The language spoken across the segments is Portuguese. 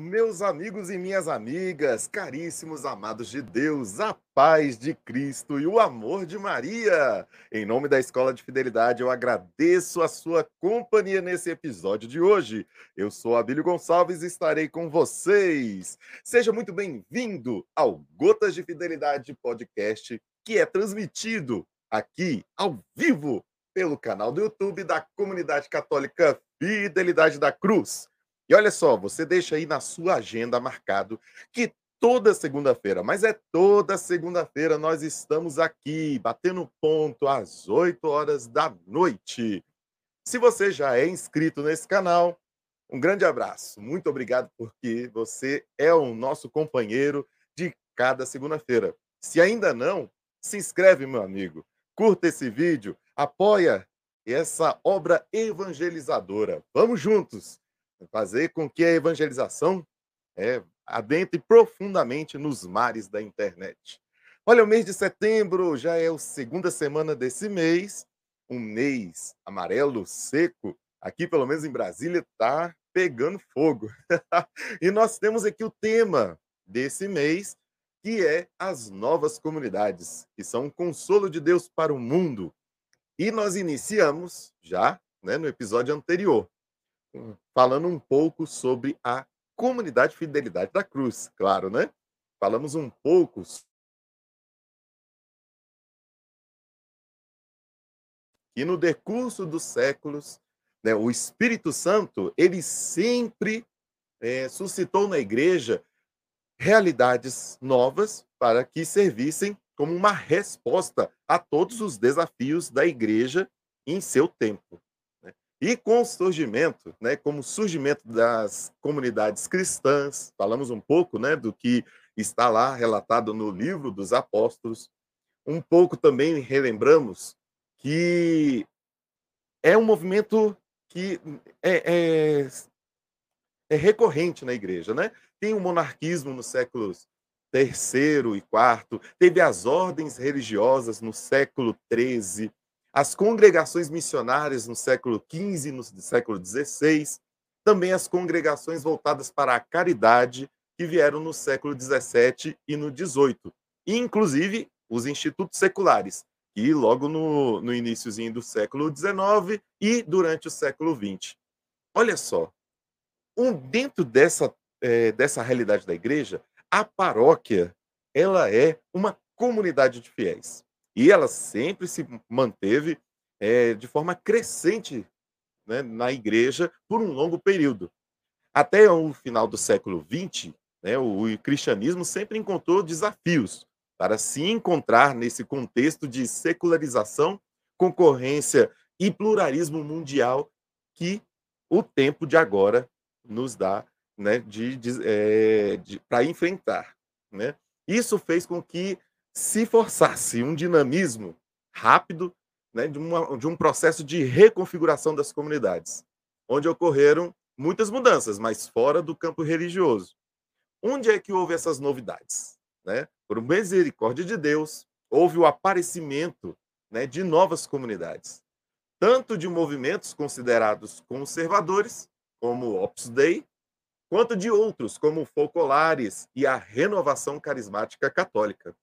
Meus amigos e minhas amigas, caríssimos amados de Deus, a paz de Cristo e o amor de Maria. Em nome da Escola de Fidelidade, eu agradeço a sua companhia nesse episódio de hoje. Eu sou Abílio Gonçalves e estarei com vocês. Seja muito bem-vindo ao Gotas de Fidelidade podcast, que é transmitido aqui ao vivo pelo canal do YouTube da Comunidade Católica Fidelidade da Cruz. E olha só, você deixa aí na sua agenda marcado que toda segunda-feira, mas é toda segunda-feira, nós estamos aqui batendo ponto às 8 horas da noite. Se você já é inscrito nesse canal, um grande abraço. Muito obrigado porque você é o nosso companheiro de cada segunda-feira. Se ainda não, se inscreve, meu amigo. Curta esse vídeo, apoia essa obra evangelizadora. Vamos juntos fazer com que a evangelização é, adentre profundamente nos mares da internet. Olha, o mês de setembro já é a segunda semana desse mês, um mês amarelo, seco. Aqui, pelo menos em Brasília, está pegando fogo. e nós temos aqui o tema desse mês, que é as novas comunidades, que são um consolo de Deus para o mundo. E nós iniciamos já né, no episódio anterior falando um pouco sobre a comunidade Fidelidade da Cruz, claro, né? Falamos um pouco e no decurso dos séculos, né, o Espírito Santo ele sempre é, suscitou na igreja realidades novas para que servissem como uma resposta a todos os desafios da igreja em seu tempo. E com o surgimento, né, como surgimento das comunidades cristãs, falamos um pouco né, do que está lá relatado no livro dos apóstolos, um pouco também relembramos que é um movimento que é, é, é recorrente na igreja. Né? Tem o monarquismo nos séculos terceiro e quarto, teve as ordens religiosas no século XIII, as congregações missionárias no século XV e no século XVI, também as congregações voltadas para a caridade, que vieram no século XVII e no XVIII, inclusive os institutos seculares, que logo no, no iníciozinho do século XIX e durante o século XX. Olha só, um, dentro dessa, é, dessa realidade da igreja, a paróquia ela é uma comunidade de fiéis. E ela sempre se manteve é, de forma crescente né, na igreja por um longo período. Até o final do século XX, né, o, cristianismo sempre encontrou desafios para se encontrar nesse contexto de secularização, concorrência e pluralismo mundial que o tempo de agora nos dá né, de, de, é, de para enfrentar. Né? Isso fez com que se forçasse um dinamismo rápido né, de, uma, de um processo de reconfiguração das comunidades, onde ocorreram muitas mudanças, mas fora do campo religioso. Onde é que houve essas novidades? Né? Por misericórdia de Deus, houve o aparecimento né, de novas comunidades, tanto de movimentos considerados conservadores, como o Opus Dei, quanto de outros, como Focolares e a Renovação Carismática Católica.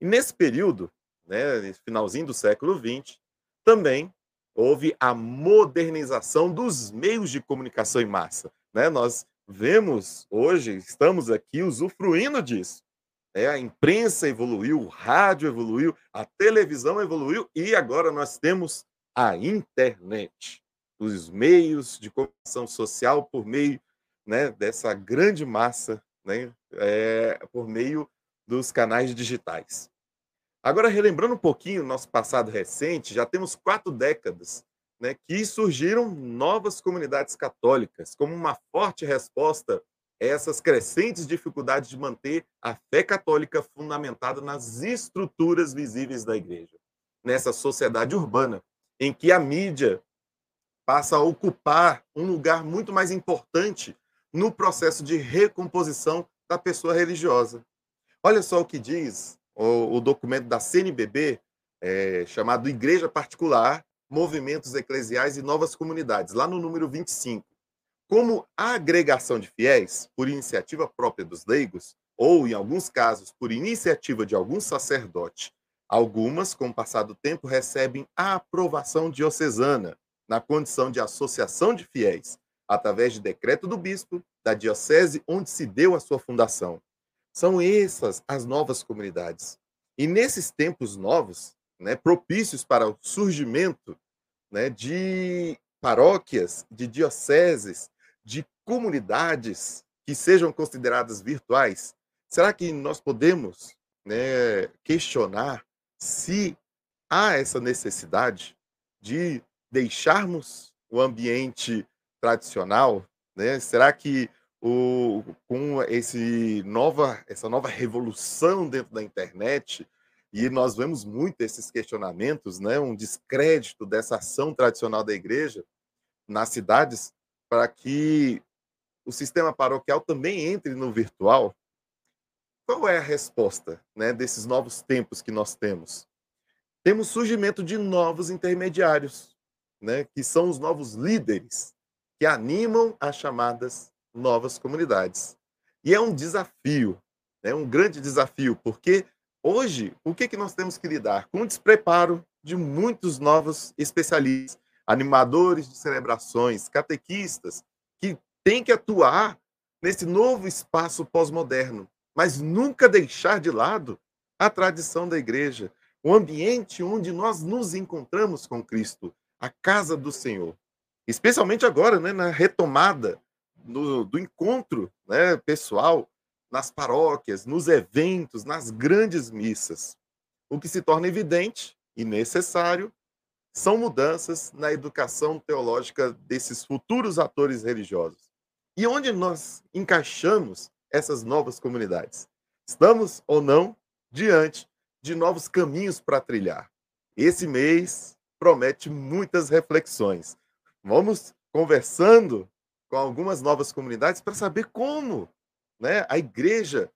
E nesse período, né, finalzinho do século XX, também houve a modernização dos meios de comunicação em massa. Né? Nós vemos hoje, estamos aqui usufruindo disso. É, a imprensa evoluiu, o rádio evoluiu, a televisão evoluiu e agora nós temos a internet, os meios de comunicação social por meio né, dessa grande massa, né, é, por meio dos canais digitais. Agora, relembrando um pouquinho nosso passado recente, já temos quatro décadas né, que surgiram novas comunidades católicas como uma forte resposta a essas crescentes dificuldades de manter a fé católica fundamentada nas estruturas visíveis da igreja, nessa sociedade urbana, em que a mídia passa a ocupar um lugar muito mais importante no processo de recomposição da pessoa religiosa. Olha só o que diz o, o documento da CNBB, é, chamado Igreja Particular, Movimentos Eclesiais e Novas Comunidades, lá no número 25. como a agregação de fiéis, por iniciativa própria dos leigos, ou, em alguns casos, por iniciativa de algum sacerdote, algumas, com o passar do tempo, recebem a aprovação diocesana, na condição de associação de fiéis, através de decreto do bispo da diocese onde se deu a sua fundação. São essas as novas comunidades. E nesses tempos novos, né, propícios para o surgimento né, de paróquias, de dioceses, de comunidades que sejam consideradas virtuais, será que nós podemos né, questionar se há essa necessidade de deixarmos o ambiente tradicional? Né? Será que o, com esse nova, essa nova revolução dentro da internet, e nós vemos muito esses questionamentos, né? um descrédito dessa ação tradicional da igreja nas cidades, para que o sistema paroquial também entre no virtual? Qual é a resposta né, desses novos tempos que nós temos? Temos surgimento de novos intermediários, né, que são os novos líderes que animam as chamadas novas comunidades. E é um desafio, é né, um grande desafio, porque hoje o que, que nós temos que lidar? Com o despreparo de muitos novos especialistas animadores de celebrações, catequistas, que têm que atuar nesse novo espaço pós-moderno, mas nunca deixar de lado a tradição da igreja, o ambiente onde nós nos encontramos com Cristo, a casa do Senhor. Especialmente agora, né, na retomada do, encontro né, pessoal nas paróquias, nos eventos, nas grandes missas. O que se torna evidente e necessário são mudanças na educação teológica desses futuros atores religiosos. E onde nós encaixamos essas novas comunidades? Estamos ou não diante de novos caminhos para trilhar? Esse mês promete muitas reflexões. Vamos conversando com algumas novas comunidades para saber como né, a igreja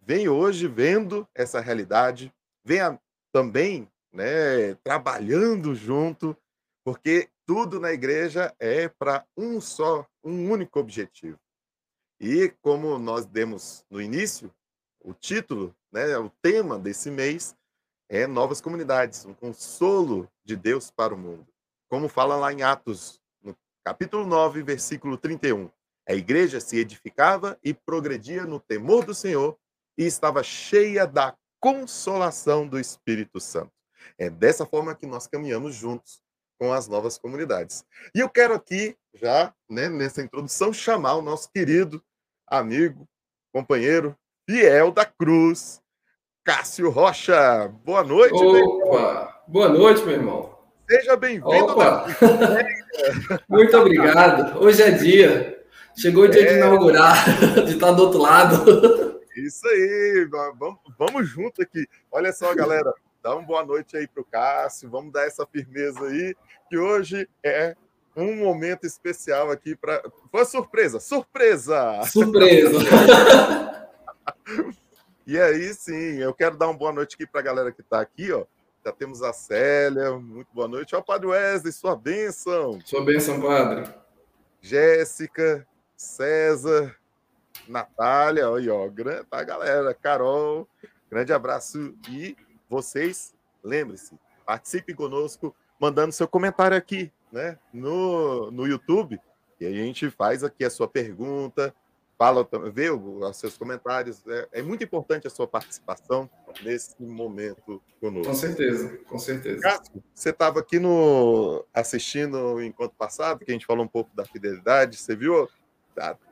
vem hoje vendo essa realidade, vem a, também né, trabalhando junto, porque tudo na igreja é para um só, um único objetivo. E como nós demos no início, o título, né, o tema desse mês é Novas Comunidades, um consolo de Deus para o mundo. Como fala lá em Atos, capítulo 9, versículo 31. A igreja se edificava e progredia no temor do Senhor e estava cheia da consolação do Espírito Santo. É dessa forma que nós caminhamos juntos com as novas comunidades. E eu quero aqui, já né, nessa introdução, chamar o nosso querido amigo, companheiro, fiel da Cruz, Cássio Rocha. Boa noite. Opa! Boa noite, meu irmão. Seja bem-vindo. Muito obrigado. Hoje é dia. Chegou o dia é... de inaugurar, de estar do outro lado. Isso aí, vamos, vamos junto aqui. Olha só, galera, Dá uma boa noite aí para o Cássio, vamos dar essa firmeza aí, que hoje é um momento especial aqui para. Foi surpresa! Surpresa! Surpresa! e aí, sim, eu quero dar uma boa noite aqui para a galera que está aqui, ó. Já temos a Célia, muito boa noite. Ó, Padre Wesley, sua bênção. Sua bênção, Padre. Jéssica, César, Natália, aí, ó, tá, galera, Carol, grande abraço e vocês, lembre-se, participe conosco, mandando seu comentário aqui, né, no, no YouTube, e a gente faz aqui a sua pergunta, fala, vê os seus comentários. É, é muito importante a sua participação nesse momento conosco. Com certeza, com certeza. Cássio, você estava aqui no assistindo o encontro passado, que a gente falou um pouco da fidelidade, você viu?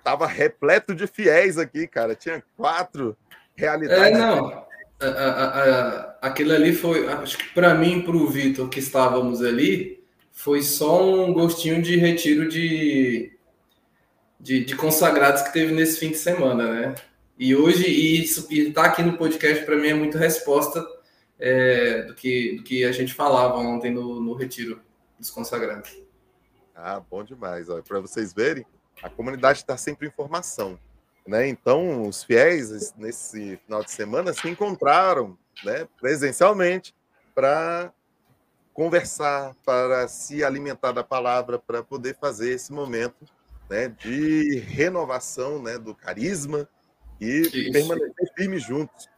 Tava repleto de fiéis aqui, cara. Tinha quatro realidades. É, não a, a, a, aquele ali foi, acho que para mim, para o Vitor, que estávamos ali, foi só um gostinho de retiro de, de, de, consagrados que teve nesse fim de semana, né? E hoje, e estar tá aqui no podcast para mim é muito resposta é, do, que, do que a gente falava ontem no, no retiro dos consagrados. Ah, bom demais. Para vocês verem, a comunidade está sempre em formação. Né? Então, os fiéis, nesse final de semana, se encontraram né, presencialmente para conversar, para se alimentar da palavra, para poder fazer esse momento né, de renovação né, do carisma e isso. permanecer firmes juntos.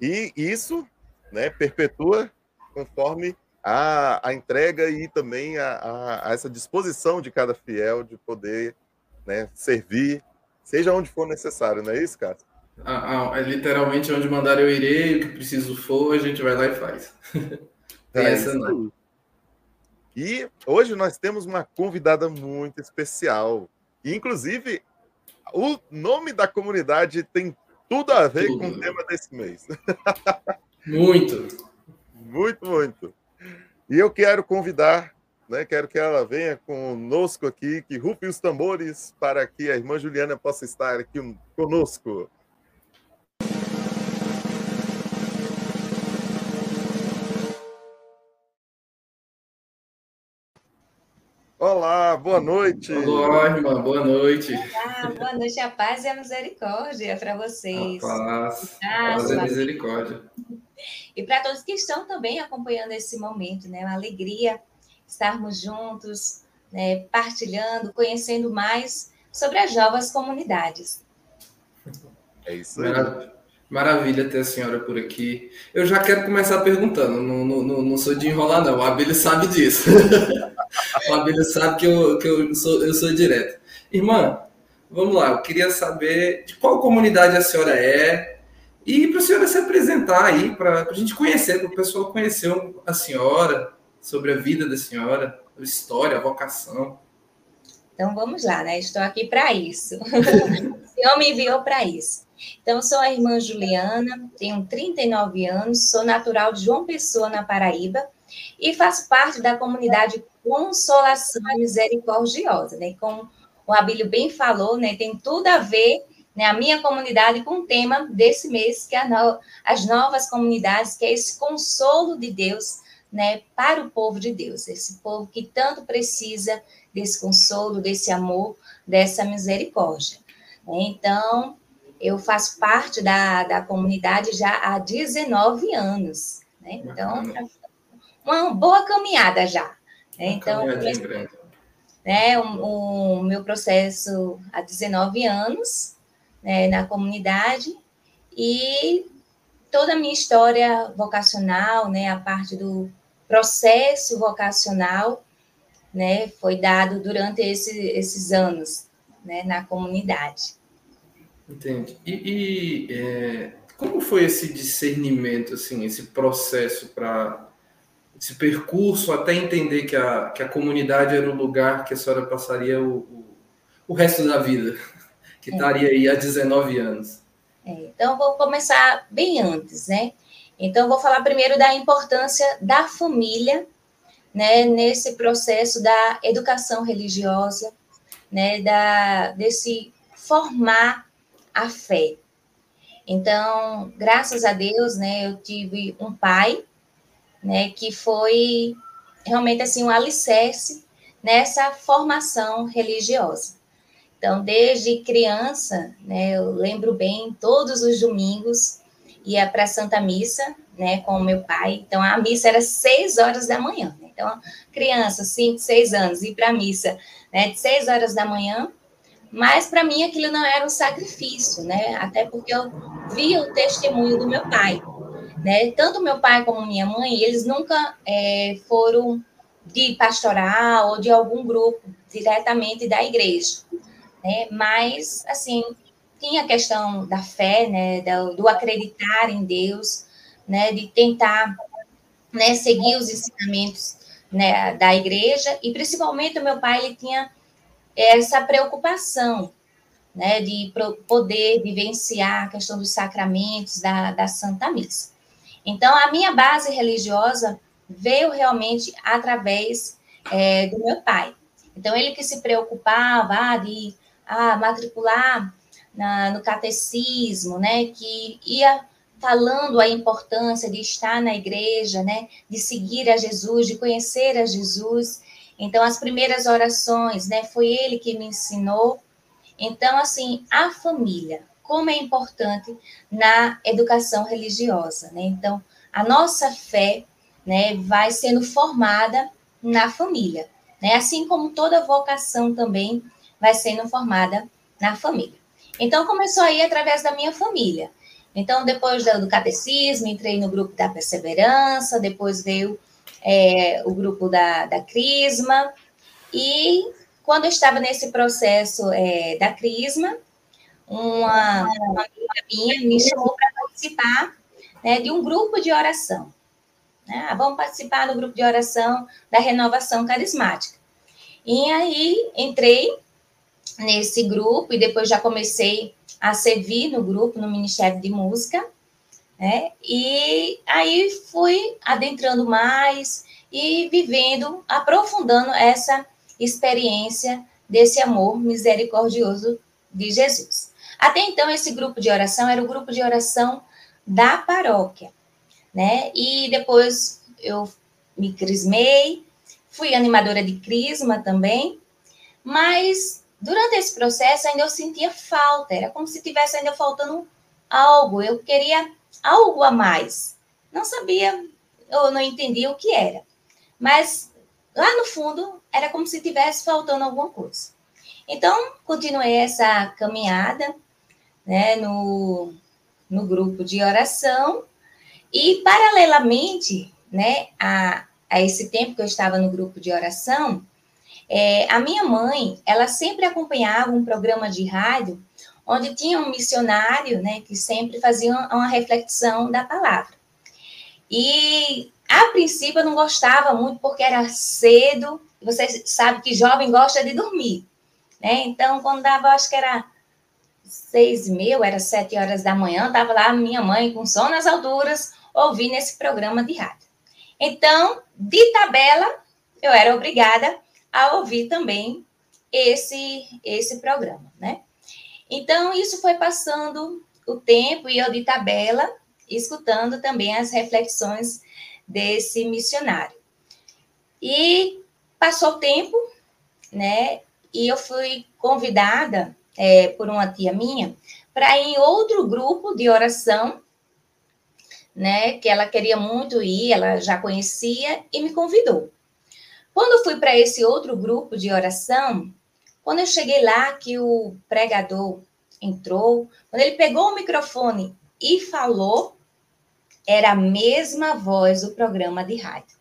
E isso né, perpetua conforme a, a entrega e também a, a, a, essa disposição de cada fiel de poder né, servir, seja onde for necessário, não é isso, Cássio? Ah, ah, é literalmente onde mandar eu irei, o que preciso for, a gente vai lá e faz. Tem é essa não. E hoje nós temos uma convidada muito especial. E, inclusive, o nome da comunidade tem tudo a ver tudo. com o tema desse mês. Muito. muito, muito. E eu quero convidar, né, quero que ela venha conosco aqui, que rufe os tambores para que a irmã Juliana possa estar aqui conosco. Olá, boa noite. Olá, irmã, boa noite. Olá, boa noite, a paz e a misericórdia para vocês. A paz, a paz e a misericórdia. E para todos que estão também acompanhando esse momento, né? Uma alegria estarmos juntos, né? partilhando, conhecendo mais sobre as novas comunidades. É isso aí. Maravilha. Maravilha ter a senhora por aqui. Eu já quero começar perguntando, não, não, não sou de enrolar, não. O Abílio sabe disso. o Abílio sabe que, eu, que eu, sou, eu sou direto. Irmã, vamos lá, eu queria saber de qual comunidade a senhora é e para a senhora se apresentar aí, para a gente conhecer, para o pessoal conhecer a senhora, sobre a vida da senhora, a história, a vocação. Então vamos lá, né? Estou aqui para isso. o Senhor me enviou para isso. Então, sou a irmã Juliana, tenho 39 anos, sou natural de João Pessoa, na Paraíba, e faço parte da comunidade Consolação Misericordiosa, né? Como o Abílio bem falou, né? Tem tudo a ver, né? A minha comunidade com o tema desse mês, que é no... as novas comunidades, que é esse consolo de Deus, né? Para o povo de Deus, esse povo que tanto precisa desse consolo, desse amor, dessa misericórdia. Então, eu faço parte da, da comunidade já há 19 anos. Né? Então, uma boa caminhada já. Né? Então, comecei, né, o, o, meu processo há 19 anos né, na comunidade e toda a minha história vocacional, né, a parte do processo vocacional, né, foi dado durante esse, esses anos né, na comunidade. Entende. E, e é, como foi esse discernimento, assim, esse processo para esse percurso até entender que a, que a comunidade era o lugar que a senhora passaria o, o, o resto da vida, que é. estaria aí há 19 anos? É, então, vou começar bem antes, né? Então, vou falar primeiro da importância da família, né, nesse processo da educação religiosa, né, da, desse formar a fé. Então, graças a Deus, né, eu tive um pai, né, que foi realmente assim um alicerce nessa formação religiosa. Então, desde criança, né, eu lembro bem, todos os domingos ia para a Santa Missa, né, com o meu pai. Então, a missa era seis horas da manhã. Né? Então, criança, cinco, seis anos, ir para a missa, né, de seis horas da manhã mas para mim aquilo não era um sacrifício, né? Até porque eu via o testemunho do meu pai, né? Tanto meu pai como minha mãe, eles nunca é, foram de pastoral ou de algum grupo diretamente da igreja, né? Mas assim tinha a questão da fé, né? Do, do acreditar em Deus, né? De tentar, né? Seguir os ensinamentos né? da igreja e principalmente o meu pai ele tinha essa preocupação né, de poder vivenciar a questão dos sacramentos da, da Santa Missa. Então, a minha base religiosa veio realmente através é, do meu pai. Então, ele que se preocupava ah, de ah, matricular na, no catecismo, né, que ia falando a importância de estar na igreja, né, de seguir a Jesus, de conhecer a Jesus. Então, as primeiras orações, né, foi ele que me ensinou. Então, assim, a família, como é importante na educação religiosa, né? Então, a nossa fé, né, vai sendo formada na família, né? Assim como toda vocação também vai sendo formada na família. Então, começou aí através da minha família. Então, depois do catecismo, entrei no grupo da perseverança, depois veio é, o grupo da, da Crisma, e quando eu estava nesse processo é, da Crisma, uma, uma amiga minha me chamou para participar né, de um grupo de oração. Né? Ah, vamos participar do grupo de oração da renovação carismática. E aí entrei nesse grupo e depois já comecei a servir no grupo, no Ministério de Música, né? E aí fui adentrando mais e vivendo, aprofundando essa experiência desse amor misericordioso de Jesus. Até então, esse grupo de oração era o grupo de oração da paróquia, né? E depois eu me crismei, fui animadora de crisma também, mas durante esse processo ainda eu sentia falta, era como se tivesse ainda faltando algo, eu queria algo a mais. Não sabia, ou não entendia o que era. Mas lá no fundo era como se tivesse faltando alguma coisa. Então, continuei essa caminhada né, no, no grupo de oração e, paralelamente né, a, a esse tempo que eu estava no grupo de oração, é, a minha mãe, ela sempre acompanhava um programa de rádio onde tinha um missionário, né, que sempre fazia uma reflexão da palavra. E a princípio eu não gostava muito porque era cedo. Você sabe que jovem gosta de dormir, né? Então quando dava, acho que era seis mil, era sete horas da manhã, estava lá minha mãe com sono nas alturas ouvindo esse programa de rádio. Então, de tabela, eu era obrigada a ouvir também esse esse programa, né? Então, isso foi passando o tempo e eu de tabela, escutando também as reflexões desse missionário. E passou o tempo, né? E eu fui convidada é, por uma tia minha para ir em outro grupo de oração, né? Que ela queria muito ir, ela já conhecia e me convidou. Quando eu fui para esse outro grupo de oração, quando eu cheguei lá, que o pregador entrou, quando ele pegou o microfone e falou, era a mesma voz do programa de rádio.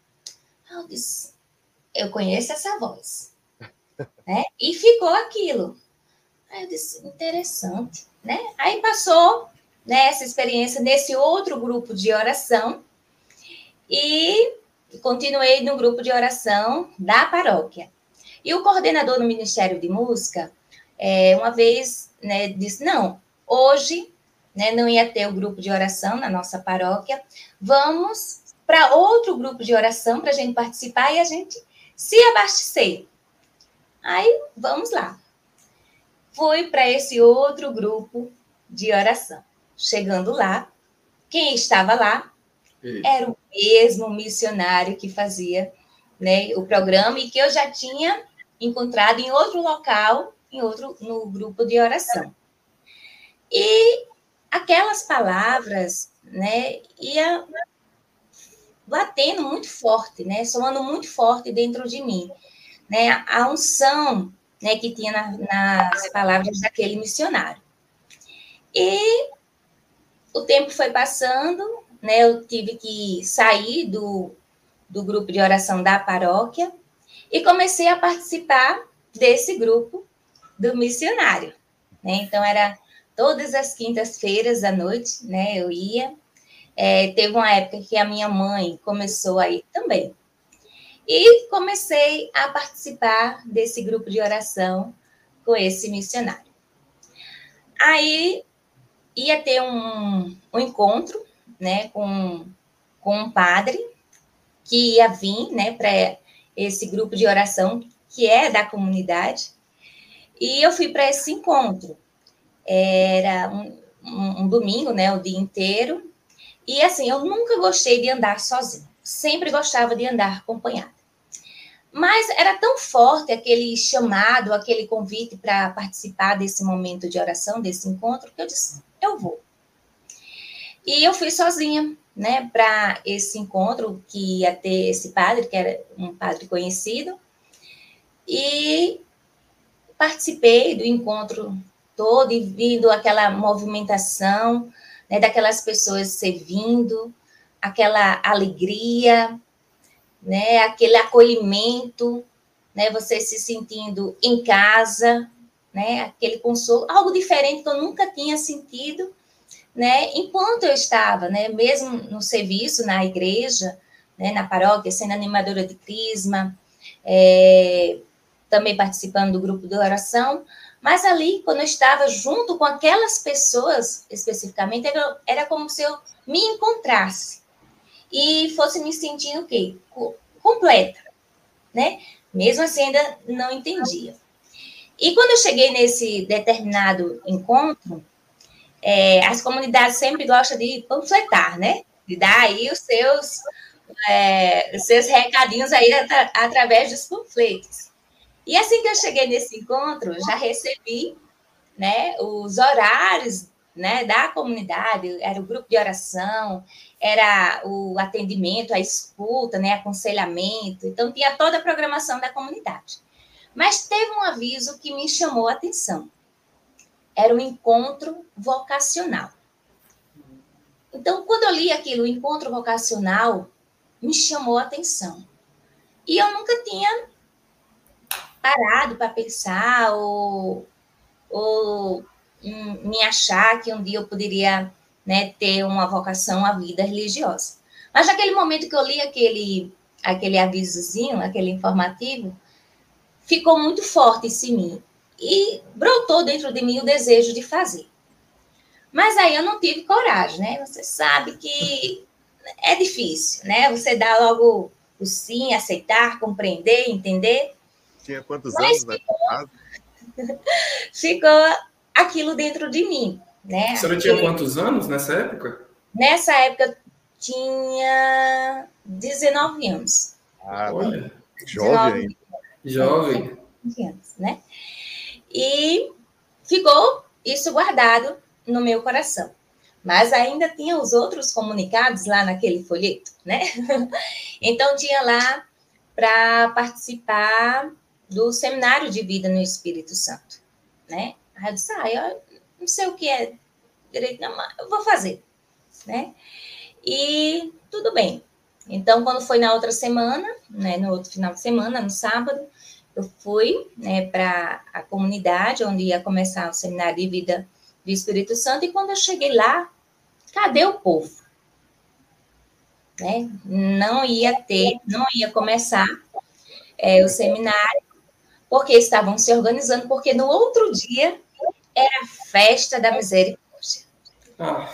Eu disse, eu conheço essa voz. né? E ficou aquilo. Aí eu disse, interessante, né? Aí passou né, essa experiência nesse outro grupo de oração e continuei no grupo de oração da paróquia. E o coordenador do Ministério de Música, é, uma vez, né, disse: não, hoje né, não ia ter o grupo de oração na nossa paróquia, vamos para outro grupo de oração para a gente participar e a gente se abastecer. Aí, vamos lá. Fui para esse outro grupo de oração. Chegando lá, quem estava lá era o mesmo missionário que fazia né, o programa e que eu já tinha encontrado em outro local, em outro no grupo de oração. E aquelas palavras, né, ia batendo muito forte, né, soando muito forte dentro de mim, né, a unção, né, que tinha na, nas palavras daquele missionário. E o tempo foi passando, né, eu tive que sair do, do grupo de oração da paróquia e comecei a participar desse grupo do missionário. Né? Então, era todas as quintas-feiras à noite, né, eu ia. É, teve uma época que a minha mãe começou aí também. E comecei a participar desse grupo de oração com esse missionário. Aí ia ter um, um encontro né, com, com um padre que ia vir, né, para esse grupo de oração que é da comunidade. E eu fui para esse encontro. Era um, um, um, domingo, né, o dia inteiro. E assim, eu nunca gostei de andar sozinha. Sempre gostava de andar acompanhada. Mas era tão forte aquele chamado, aquele convite para participar desse momento de oração, desse encontro, que eu disse: eu vou. E eu fui sozinha, né, para esse encontro que ia ter esse padre, que era um padre conhecido. E participei do encontro todo e vindo aquela movimentação, né, daquelas pessoas servindo, aquela alegria, né, aquele acolhimento, né, você se sentindo em casa, né, aquele consolo, algo diferente que eu nunca tinha sentido, né, enquanto eu estava, né, mesmo no serviço, na igreja, né, na paróquia, sendo animadora de crisma, é, também participando do grupo de oração, mas ali, quando eu estava junto com aquelas pessoas, especificamente, era, era como se eu me encontrasse e fosse me sentindo o quê? Completa, né? Mesmo assim, ainda não entendia. E quando eu cheguei nesse determinado encontro, é, as comunidades sempre gostam de panfletar, né? De dar aí os seus, é, os seus recadinhos aí atra, através dos panfletos. E assim que eu cheguei nesse encontro, já recebi né, os horários né, da comunidade, era o grupo de oração, era o atendimento, a escuta, né, aconselhamento, então tinha toda a programação da comunidade. Mas teve um aviso que me chamou a atenção. Era um encontro vocacional. Então, quando eu li aquilo, o encontro vocacional, me chamou a atenção. E eu nunca tinha parado para pensar ou, ou me achar que um dia eu poderia né, ter uma vocação à vida religiosa. Mas naquele momento que eu li aquele, aquele avisozinho, aquele informativo, ficou muito forte em mim e brotou dentro de mim o desejo de fazer. Mas aí eu não tive coragem, né? Você sabe que é difícil, né? Você dá logo o sim, aceitar, compreender, entender. Tinha quantos Mas anos ficou, ficou aquilo dentro de mim, né? A senhora tinha quantos anos nessa época? Nessa época tinha 19 anos. Ah, Olha, jovem ainda. Jovem. Anos, né? E ficou isso guardado no meu coração. Mas ainda tinha os outros comunicados lá naquele folheto, né? Então tinha lá para participar do seminário de vida no Espírito Santo, né? Aí eu disse, ah, eu não sei o que é direito, não, mas eu vou fazer, né? E tudo bem. Então, quando foi na outra semana, né, no outro final de semana, no sábado, eu fui né, para a comunidade onde ia começar o seminário de vida do Espírito Santo, e quando eu cheguei lá, cadê o povo? Né? Não ia ter, não ia começar é, o seminário, porque estavam se organizando, porque no outro dia era a festa da misericórdia. Ah,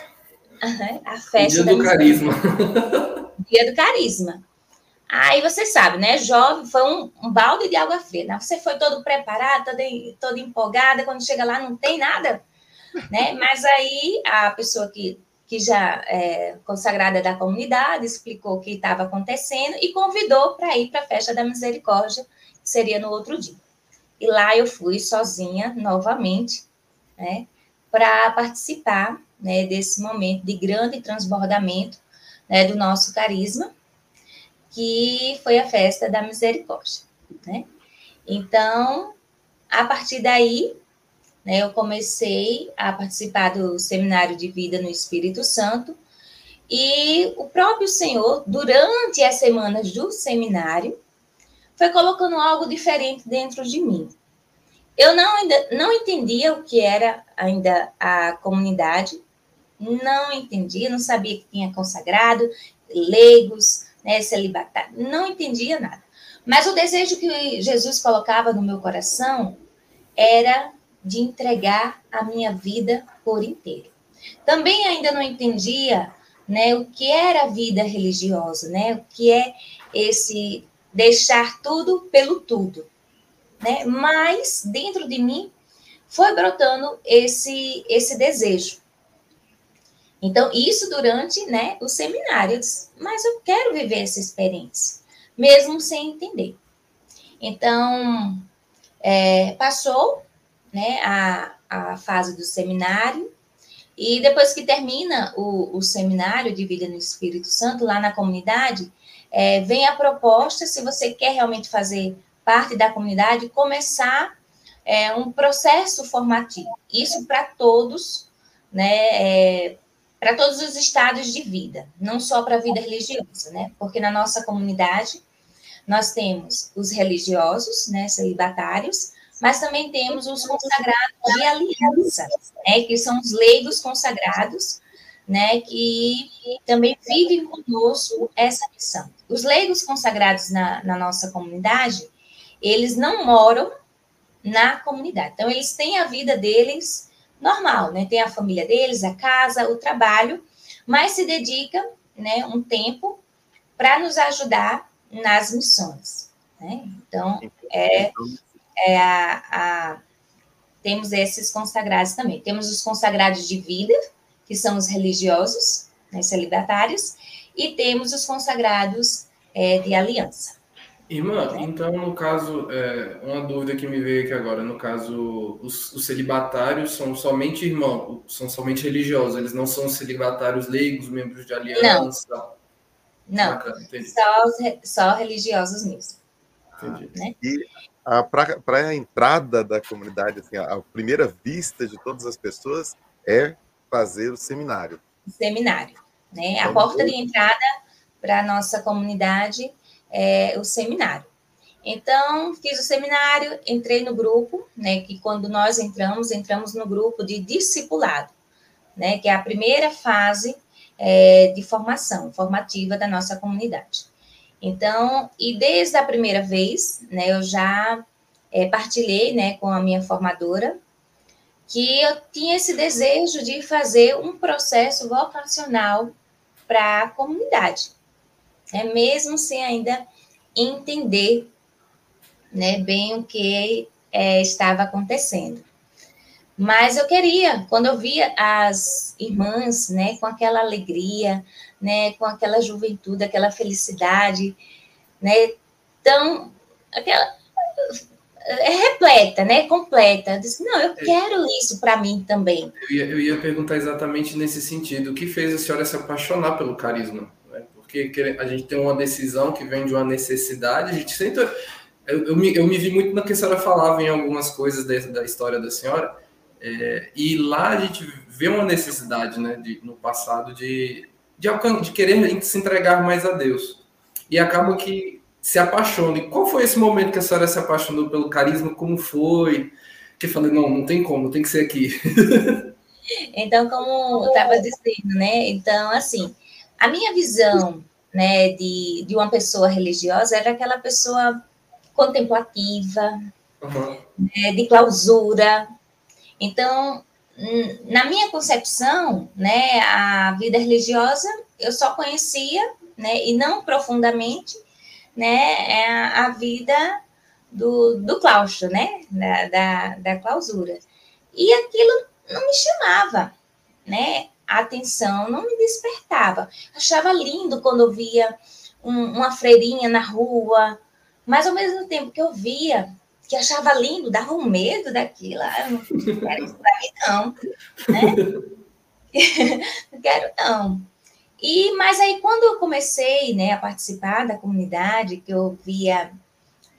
a festa dia do carisma. Dia do carisma. Aí você sabe, né? Jovem, foi um, um balde de água fria. Né? Você foi todo preparado, toda, toda empolgada, quando chega lá não tem nada, né? Mas aí a pessoa que, que já é consagrada da comunidade explicou o que estava acontecendo e convidou para ir para a festa da misericórdia, que seria no outro dia. E lá eu fui sozinha novamente, né? Para participar né, desse momento de grande transbordamento né, do nosso carisma que foi a festa da misericórdia, né? Então, a partir daí, né, eu comecei a participar do seminário de vida no Espírito Santo e o próprio Senhor, durante as semanas do seminário, foi colocando algo diferente dentro de mim. Eu não, ainda, não entendia o que era ainda a comunidade, não entendia, não sabia que tinha consagrado, leigos, né, celibatário, não entendia nada. Mas o desejo que Jesus colocava no meu coração era de entregar a minha vida por inteiro. Também ainda não entendia né, o que era a vida religiosa, né, o que é esse deixar tudo pelo tudo. Né? Mas dentro de mim foi brotando esse, esse desejo. Então, isso durante né, o seminário. Eu disse, mas eu quero viver essa experiência, mesmo sem entender. Então, é, passou né, a, a fase do seminário, e depois que termina o, o seminário de vida no Espírito Santo, lá na comunidade, é, vem a proposta, se você quer realmente fazer parte da comunidade, começar é, um processo formativo. Isso para todos, né? É, para todos os estados de vida, não só para a vida religiosa, né? Porque na nossa comunidade nós temos os religiosos, né, celibatários, mas também temos os consagrados de aliança, né, que são os leigos consagrados, né, que também vivem conosco essa missão. Os leigos consagrados na, na nossa comunidade, eles não moram na comunidade. Então, eles têm a vida deles normal, né? Tem a família deles, a casa, o trabalho, mas se dedica, né, um tempo para nos ajudar nas missões. Né? Então, é, é a, a, temos esses consagrados também. Temos os consagrados de vida, que são os religiosos, né, celibatários, e temos os consagrados é, de aliança. Irmã, né? então, no caso, é, uma dúvida que me veio aqui agora, no caso, os, os, celibatários são somente irmãos, são somente religiosos, eles não são celibatários leigos, membros de aliança? Não. Não, Bacana, só, só religiosos mesmo. Entendi. Né? E para a entrada da comunidade, assim, a, a, primeira vista de todas as pessoas é fazer o seminário. O seminário. Né? Então, a porta de entrada para a nossa comunidade é o seminário. Então, fiz o seminário, entrei no grupo, né, que quando nós entramos, entramos no grupo de discipulado, né, que é a primeira fase é, de formação, formativa da nossa comunidade. Então, e desde a primeira vez, né, eu já é, partilhei, né, com a minha formadora, que eu tinha esse desejo de fazer um processo vocacional para a comunidade, né, mesmo sem ainda entender, né, bem o que é, estava acontecendo. Mas eu queria, quando eu via as irmãs, né, com aquela alegria, né, com aquela juventude, aquela felicidade, né, tão aquela é repleta, né, completa. Eu disse, não, eu é. quero isso para mim também. Eu ia, eu ia, perguntar exatamente nesse sentido, o que fez a senhora se apaixonar pelo carisma? Porque a gente tem uma decisão que vem de uma necessidade, a gente sempre eu, eu, me, eu me vi muito na que a senhora falava em algumas coisas da, da história da senhora, é, e lá a gente vê uma necessidade, né, de, no passado, de, de, de querer se entregar mais a Deus. E acaba que se apaixona. E qual foi esse momento que a senhora se apaixonou pelo carisma? Como foi? Que falei, não, não tem como, tem que ser aqui. então, como eu estava dizendo, né? Então, assim, a minha visão, né, de, de uma pessoa religiosa era aquela pessoa contemplativa, uhum. né, de clausura, então, hum, na minha concepção, né, a vida religiosa eu só conhecia, né, e não profundamente, né, é a vida do, do claustro, né, da, da, da clausura. E aquilo não me chamava, né, a atenção, não me despertava. Achava lindo quando eu via um, uma freirinha na rua, mas ao mesmo tempo que eu via que achava lindo, dava um medo daquilo. Ah, não quero isso mim, não. Né? não quero, não. E, mas aí, quando eu comecei né, a participar da comunidade, que eu via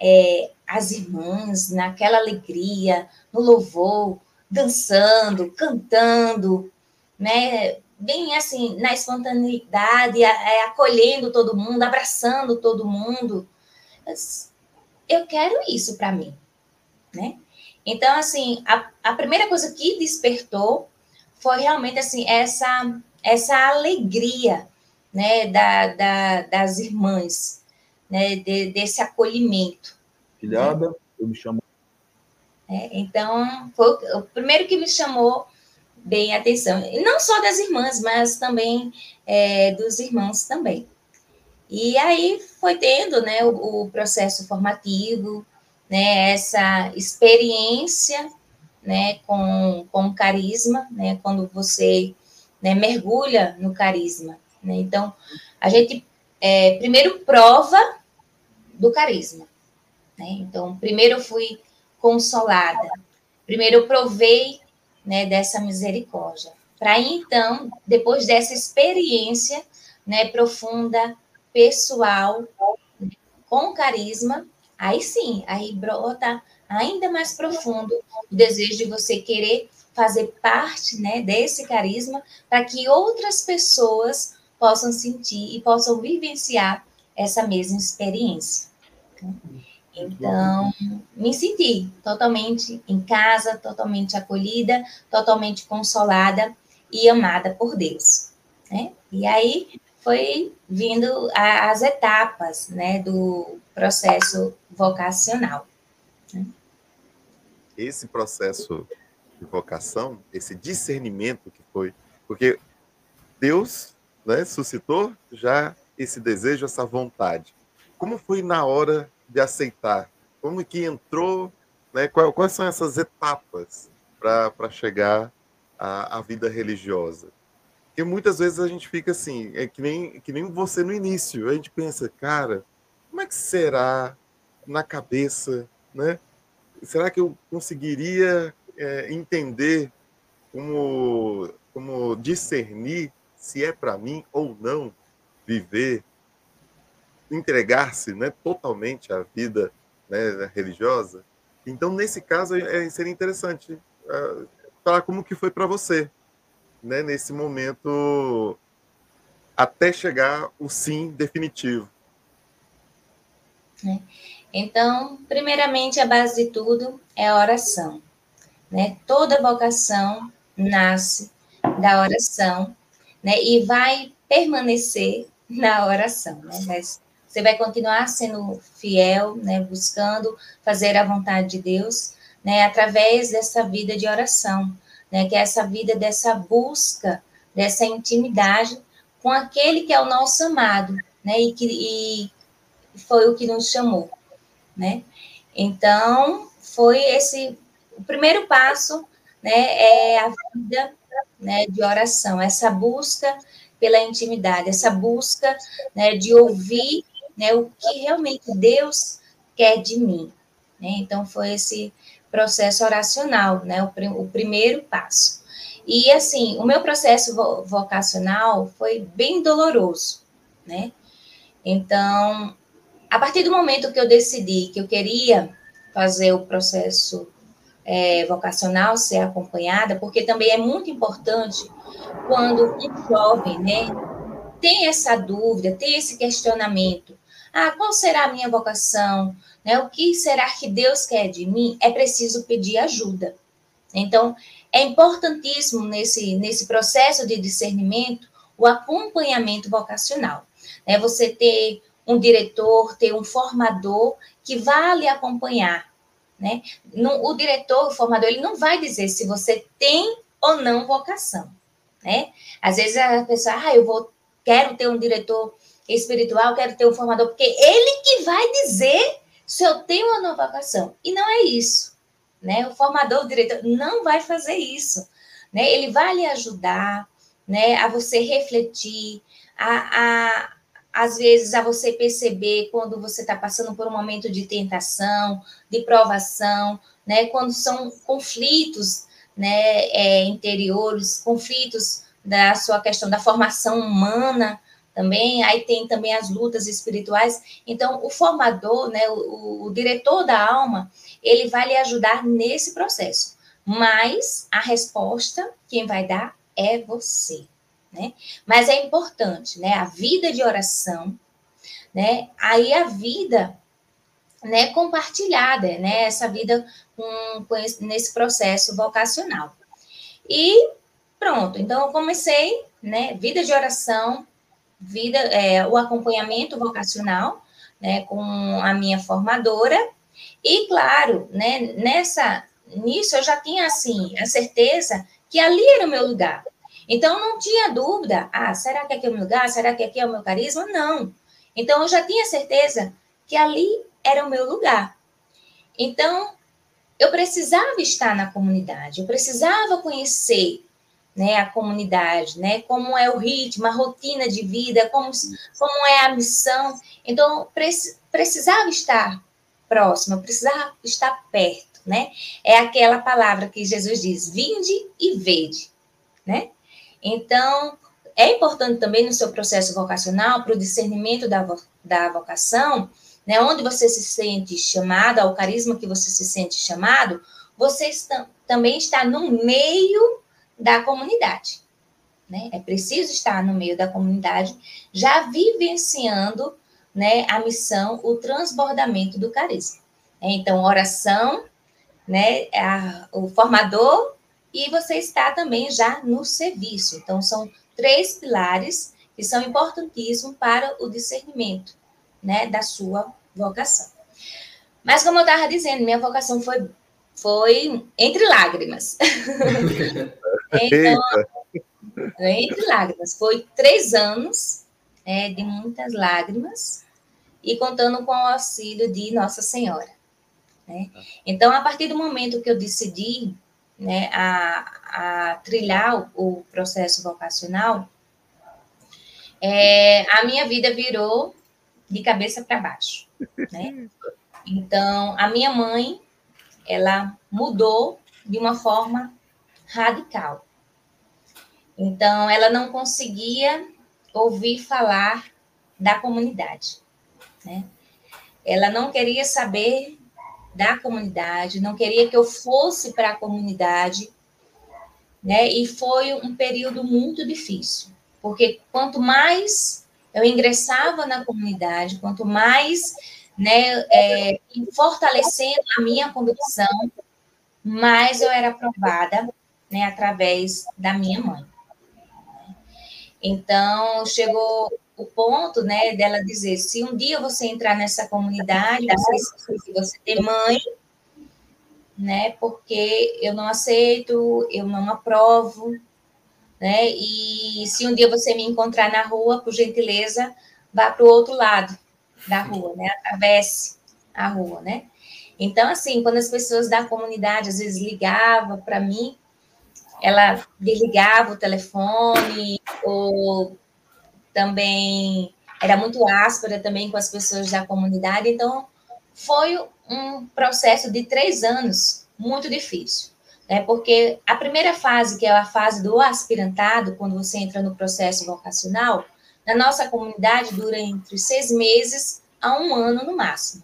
é, as irmãs naquela alegria, no louvor, dançando, cantando, né, bem assim, na espontaneidade, é, acolhendo todo mundo, abraçando todo mundo eu quero isso para mim, né? Então, assim, a, a primeira coisa que despertou foi realmente, assim, essa, essa alegria, né, da, da das irmãs, né, de, desse acolhimento. Filhada, né? eu me chamo. É, então, foi o primeiro que me chamou bem atenção. E não só das irmãs, mas também é, dos irmãos também. E aí foi tendo né, o, o processo formativo, né, essa experiência né, com, com carisma, né, quando você né, mergulha no carisma. Né? Então, a gente é, primeiro prova do carisma. Né? Então, primeiro eu fui consolada, primeiro eu provei né, dessa misericórdia, para então, depois dessa experiência né, profunda pessoal, com carisma, aí sim, aí brota ainda mais profundo o desejo de você querer fazer parte né, desse carisma para que outras pessoas possam sentir e possam vivenciar essa mesma experiência. Então, me senti totalmente em casa, totalmente acolhida, totalmente consolada e amada por Deus. Né? E aí foi vindo a, as etapas né, do processo vocacional. Né? Esse processo de vocação, esse discernimento que foi, porque Deus né, suscitou já esse desejo, essa vontade. Como foi na hora de aceitar? Como que entrou? Né, quais são essas etapas para chegar à, à, vida religiosa? Porque muitas vezes a gente fica assim, é que nem, que nem você no início, a gente pensa, cara, como é que será na cabeça, né? Será que eu conseguiria é, entender como, como discernir se é para mim ou não viver entregar-se né, totalmente à vida né, religiosa. Então, nesse caso, é, seria interessante uh, falar como que foi para você, né, nesse momento, até chegar o sim definitivo. É. Então, primeiramente, a base de tudo é a oração. Né? Toda vocação nasce da oração né? e vai permanecer na oração. Né? Você vai continuar sendo fiel, né, buscando fazer a vontade de Deus, né, através dessa vida de oração, né, que é essa vida dessa busca, dessa intimidade com aquele que é o nosso amado, né, e que e foi o que nos chamou, né? Então, foi esse o primeiro passo, né, é a vida, né, de oração, essa busca pela intimidade, essa busca, né, de ouvir né, o que realmente Deus quer de mim. Né? Então, foi esse processo oracional, né, o, o primeiro passo. E, assim, o meu processo vocacional foi bem doloroso, né? Então, a partir do momento que eu decidi que eu queria fazer o processo é, vocacional, ser acompanhada, porque também é muito importante quando um jovem, né, tem essa dúvida, tem esse questionamento, ah, qual será a minha vocação? Né? O que será que Deus quer de mim? É preciso pedir ajuda. Então, é importantíssimo nesse, nesse processo de discernimento o acompanhamento vocacional. Né? Você ter um diretor, ter um formador que vá lhe acompanhar. Né? O diretor, o formador, ele não vai dizer se você tem ou não vocação. Né? Às vezes a pessoa, ah, eu vou, quero ter um diretor espiritual, quero ter um formador, porque ele que vai dizer se eu tenho uma nova vocação. E não é isso. Né? O formador, o diretor, não vai fazer isso. Né? Ele vai lhe ajudar né, a você refletir, a, a, às vezes a você perceber quando você está passando por um momento de tentação, de provação, né, quando são conflitos né, é, interiores, conflitos da sua questão da formação humana, também, aí tem também as lutas espirituais. Então, o formador, né, o, o diretor da alma, ele vai lhe ajudar nesse processo. Mas a resposta, quem vai dar é você, né? Mas é importante, né? A vida de oração, né? Aí a vida, né? Compartilhada, né? Essa vida com, com esse, nesse processo vocacional. E pronto. Então eu comecei, né? Vida de oração, vida, é, o acompanhamento vocacional, né, com a minha formadora, e claro, né, nessa, nisso eu já tinha, assim, a certeza que ali era o meu lugar. Então, não tinha dúvida, ah, será que aqui é o meu lugar? Será que aqui é o meu carisma? Não. Então, eu já tinha certeza que ali era o meu lugar. Então, eu precisava estar na comunidade, eu precisava conhecer né, a comunidade, né, como é o ritmo, a rotina de vida, como, como é a missão. Então, precisava estar próximo, precisava estar perto, né? É aquela palavra que Jesus diz: vinde e vede, né? Então, é importante também no seu processo vocacional, para o discernimento da, da vocação, né, onde você se sente chamado, ao carisma que você se sente chamado, você está, também está no meio da comunidade. Né? É preciso estar no meio da comunidade, já vivenciando né, a missão, o transbordamento do carisma. Então, oração, né, a, o formador, e você está também já no serviço. Então, são três pilares que são importantíssimos para o discernimento né, da sua vocação. Mas, como eu estava dizendo, minha vocação foi, foi entre lágrimas. então, entre lágrimas. Foi três anos é, de muitas lágrimas e contando com o auxílio de Nossa Senhora. Né? Então, a partir do momento que eu decidi né, a, a trilhar o, o processo vocacional, é, a minha vida virou de cabeça para baixo. Né? Então, a minha mãe, ela mudou de uma forma radical. Então, ela não conseguia ouvir falar da comunidade. Né? Ela não queria saber da comunidade, não queria que eu fosse para a comunidade, né? E foi um período muito difícil, porque quanto mais eu ingressava na comunidade, quanto mais, né, é, fortalecendo a minha convicção, mais eu era aprovada, né, através da minha mãe. Então, chegou o ponto, né, dela dizer, se um dia você entrar nessa comunidade, você, você tem mãe, né, porque eu não aceito, eu não aprovo, né, e se um dia você me encontrar na rua, por gentileza, vá para o outro lado da rua, né, atravesse a rua, né. Então, assim, quando as pessoas da comunidade às vezes ligavam para mim, ela desligava o telefone ou também era muito áspera também com as pessoas da comunidade, então foi um processo de três anos muito difícil, né? Porque a primeira fase, que é a fase do aspirantado, quando você entra no processo vocacional, na nossa comunidade dura entre seis meses a um ano no máximo.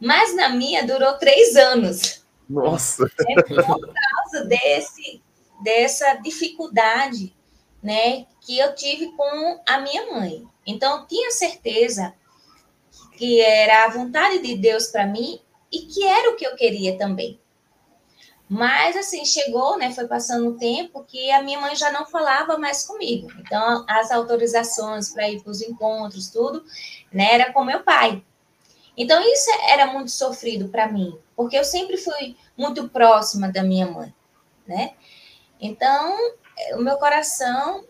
Mas na minha durou três anos. Nossa! É por causa desse, dessa dificuldade né, que eu tive com a minha mãe. Então, eu tinha certeza que era a vontade de Deus para mim e que era o que eu queria também. Mas, assim, chegou, né, foi passando o tempo que a minha mãe já não falava mais comigo. Então, as autorizações para ir para os encontros, tudo, né, era com meu pai. Então, isso era muito sofrido para mim, porque eu sempre fui muito próxima da minha mãe, né? Então, o meu coração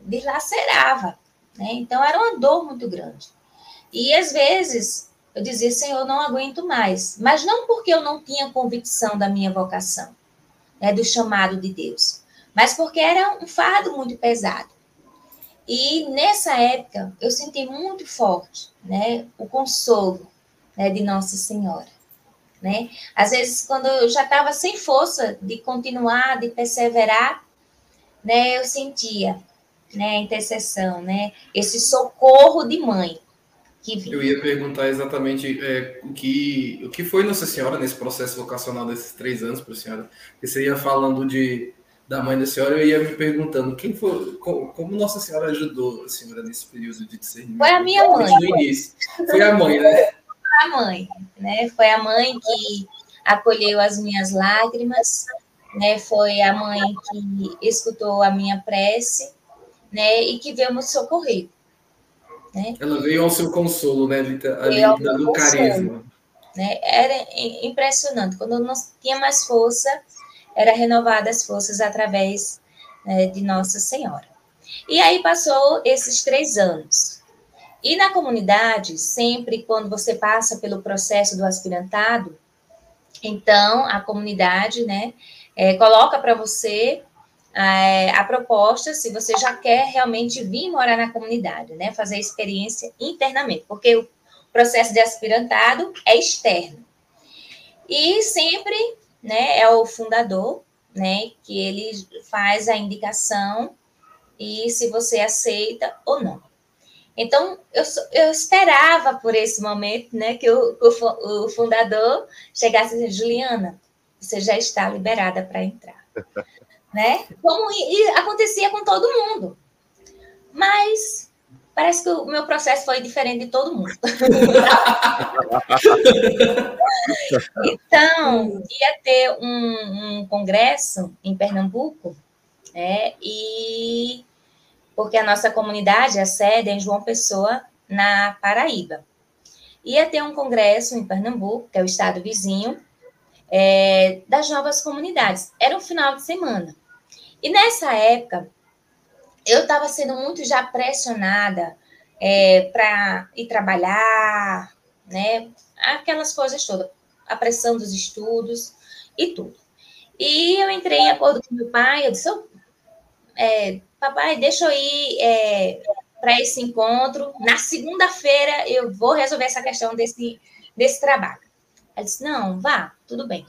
dilacerava, né? Então era uma dor muito grande. E às vezes eu dizia, Senhor, não aguento mais, mas não porque eu não tinha convicção da minha vocação, né, do chamado de Deus, mas porque era um fardo muito pesado. E nessa época eu senti muito forte, né, o consolo, né, de Nossa Senhora, né? Às vezes quando eu já estava sem força de continuar, de perseverar, né, eu sentia, né, a intercessão, né, esse socorro de mãe que vinha. Eu ia perguntar exatamente é, o, que, o que foi Nossa Senhora nesse processo vocacional desses três anos para a senhora. Porque você ia falando de, da mãe da senhora, eu ia me perguntando quem foi, como, Nossa Senhora ajudou a senhora nesse período de discernimento? Foi a minha mãe. Foi a mãe, né? A mãe, né? Foi a mãe que acolheu as minhas lágrimas, né? Foi a mãe que escutou a minha prece, né? E que veio me socorrer. Né? Ela veio ao seu consolo, né? Ali, ali dando carisma. Né? Era impressionante. Quando não tinha mais força, era renovada as forças através né, de Nossa Senhora. E aí passou esses três anos. E na comunidade, sempre quando você passa pelo processo do aspirantado, então a comunidade, né, é, coloca para você é, a proposta se você já quer realmente vir morar na comunidade, né? Fazer experiência internamente, porque o processo de aspirantado é externo. E sempre, né, é o fundador, né, que ele faz a indicação e se você aceita ou não. Então, eu, eu esperava por esse momento, né, que o, o, o fundador chegasse e disse, Juliana, você já está liberada para entrar. né? Como e acontecia com todo mundo. Mas parece que o meu processo foi diferente de todo mundo. então, ia ter um, um, congresso em Pernambuco, né? E porque a nossa comunidade, a sede é em João Pessoa, na Paraíba. Ia ter um congresso em Pernambuco, que é o estado vizinho, é, das novas comunidades. Era um final de semana. E nessa época, eu estava sendo muito já pressionada é, para ir trabalhar, né? Aquelas coisas todas, a pressão dos estudos e tudo. E eu entrei em acordo com meu pai, eu disse, oh, é, papai, deixa eu ir é, para esse encontro. Na segunda-feira eu vou resolver essa questão desse, desse trabalho. Ele disse, não, vá, tudo bem.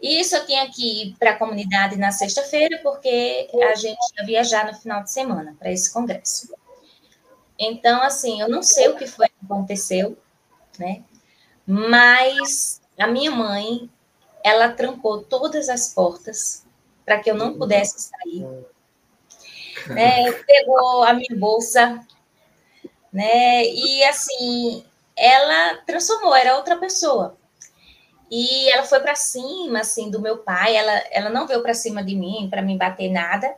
Isso eu tinha que ir para a comunidade na sexta-feira, porque a gente ia viajar no final de semana para esse congresso. Então, assim, eu não sei o que foi que aconteceu, né? Mas a minha mãe, ela trancou todas as portas para que eu não pudesse sair. Né? Pegou a minha bolsa, né? E assim, ela transformou, era outra pessoa. E ela foi para cima, assim, do meu pai. Ela, ela não veio para cima de mim para me bater nada,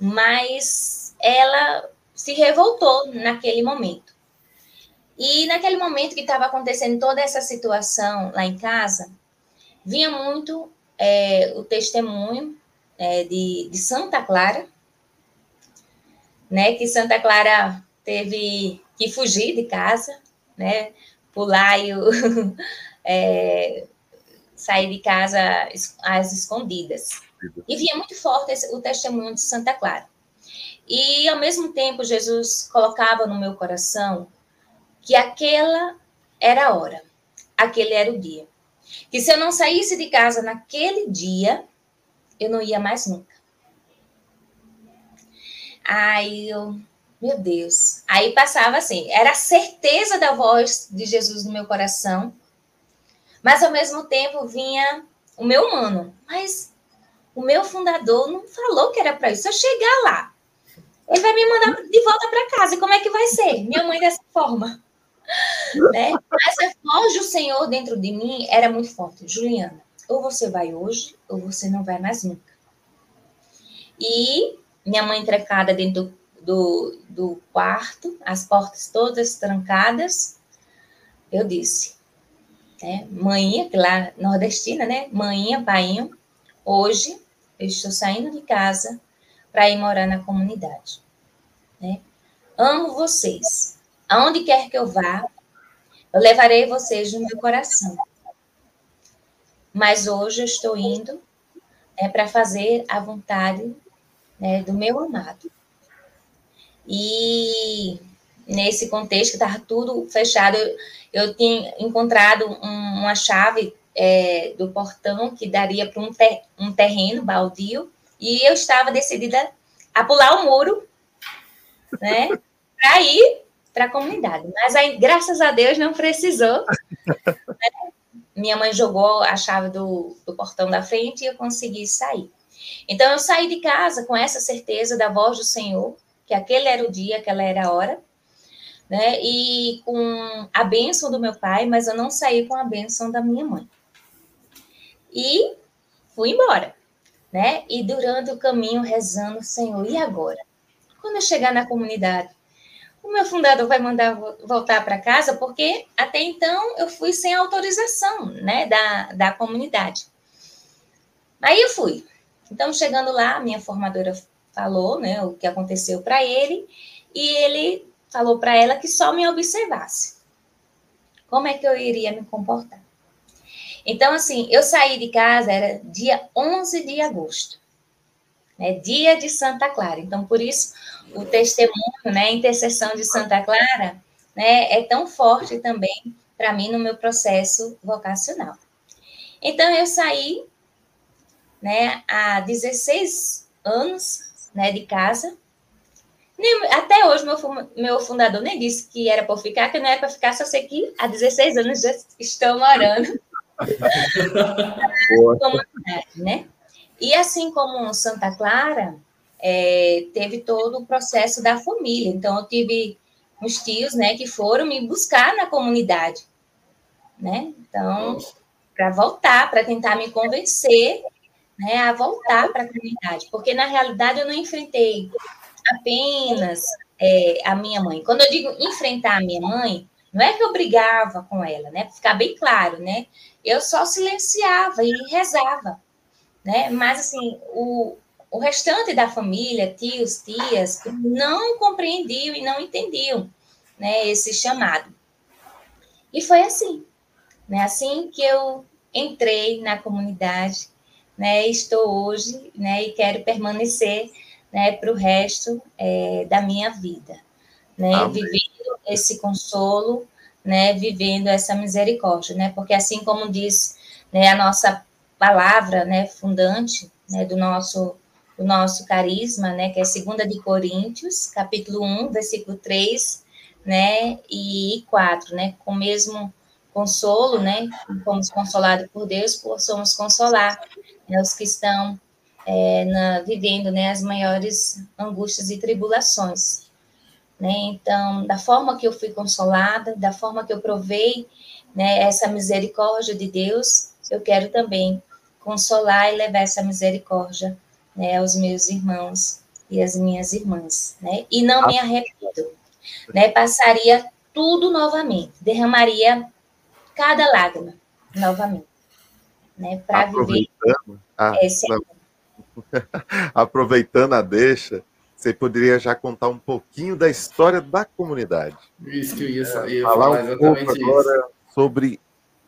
mas ela se revoltou naquele momento. E naquele momento que estava acontecendo toda essa situação lá em casa, vinha muito é, o testemunho é, de, de Santa Clara, né? Que Santa Clara teve que fugir de casa, né? Pular e o, é, sair de casa às escondidas. E vinha muito forte o testemunho de Santa Clara. E, ao mesmo tempo, Jesus colocava no meu coração que aquela era a hora, aquele era o dia. Que se eu não saísse de casa naquele dia, eu não ia mais nunca. Aí eu, meu Deus. Aí passava assim, era a certeza da voz de Jesus no meu coração, mas ao mesmo tempo vinha o meu humano. Mas o meu fundador não falou que era para isso. Se eu chegar lá, ele vai me mandar de volta para casa. E como é que vai ser? Minha mãe dessa forma. né? Essa voz do Senhor dentro de mim era muito forte. Juliana, ou você vai hoje, ou você não vai mais nunca. E minha mãe trancada dentro do, do, quarto, as portas todas trancadas, eu disse, né? Mãinha, que lá nordestina, né? Mãinha, painho, hoje eu estou saindo de casa para ir morar na comunidade. Né? Amo vocês. Aonde quer que eu vá, eu levarei vocês no meu coração. Mas hoje eu estou indo né, para fazer a vontade né, do meu amado. E nesse contexto que estava tudo fechado, eu, eu tinha encontrado um, uma chave é, do portão que daria para um, ter, um terreno baldio, e eu estava decidida a pular o muro, né, para ir para a comunidade. Mas aí, graças a Deus, não precisou. Né? Minha mãe jogou a chave do, do portão da frente e eu consegui sair. Então, eu saí de casa com essa certeza da voz do Senhor, que aquele era o dia, aquela era a hora, né? E com a bênção do meu pai, mas eu não saí com a bênção da minha mãe. E fui embora, né? E durante o caminho rezando, Senhor, e agora? Quando eu chegar na comunidade, o meu fundador vai mandar voltar para casa, porque até então eu fui sem autorização, né, da, da comunidade. Aí eu fui. Então, chegando lá, minha formadora falou, né, o que aconteceu para ele, e ele falou para ela que só me observasse. Como é que eu iria me comportar? Então, assim, eu saí de casa, era dia 11 de agosto, né, dia de Santa Clara. Então, por isso, o testemunho, né, a intercessão de Santa Clara, né, é tão forte também para mim no meu processo vocacional. Então, eu saí, né, há 16 anos, né, de casa, até hoje, meu, meu fundador nem disse que era para ficar, que não era para ficar, só sei que há 16 anos já estou morando. comunidade, né? E assim como Santa Clara, é, teve todo o processo da família. Então, eu tive uns tios, né, que foram me buscar na comunidade, né? Então, para voltar, para tentar me convencer, né, a voltar para a comunidade, porque na realidade eu não enfrentei apenas é, a minha mãe. Quando eu digo enfrentar a minha mãe, não é que eu brigava com ela, né? Para ficar bem claro, né? Eu só silenciava e rezava, né? Mas assim, o, o restante da família, tios, tias, não compreendiam e não entendiam, né? Esse chamado. E foi assim, né? Assim que eu entrei na comunidade, né? Estou hoje, né? E quero permanecer, né? Para o resto é, da minha vida, né? Amém. Vivendo esse consolo, né, vivendo essa misericórdia, né, porque assim como diz, né, a nossa palavra, né, fundante, né, do nosso do nosso carisma, né, que é segunda de Coríntios, capítulo 1, versículo 3, né, e 4, né, com o mesmo consolo, né, fomos consolados por Deus, possamos consolar né, os que estão é, na, vivendo, né, as maiores angústias e tribulações. Né? Então, da forma que eu fui consolada, da forma que eu provei né, essa misericórdia de Deus, eu quero também consolar e levar essa misericórdia né, aos meus irmãos e às minhas irmãs. Né? E não me arrependo. Né? Passaria tudo novamente, derramaria cada lágrima novamente. Né, para viver esse Aproveitando a deixa, você poderia já contar um pouquinho da história da comunidade. Isso que eu ia, ia falar, falar um pouco agora isso. sobre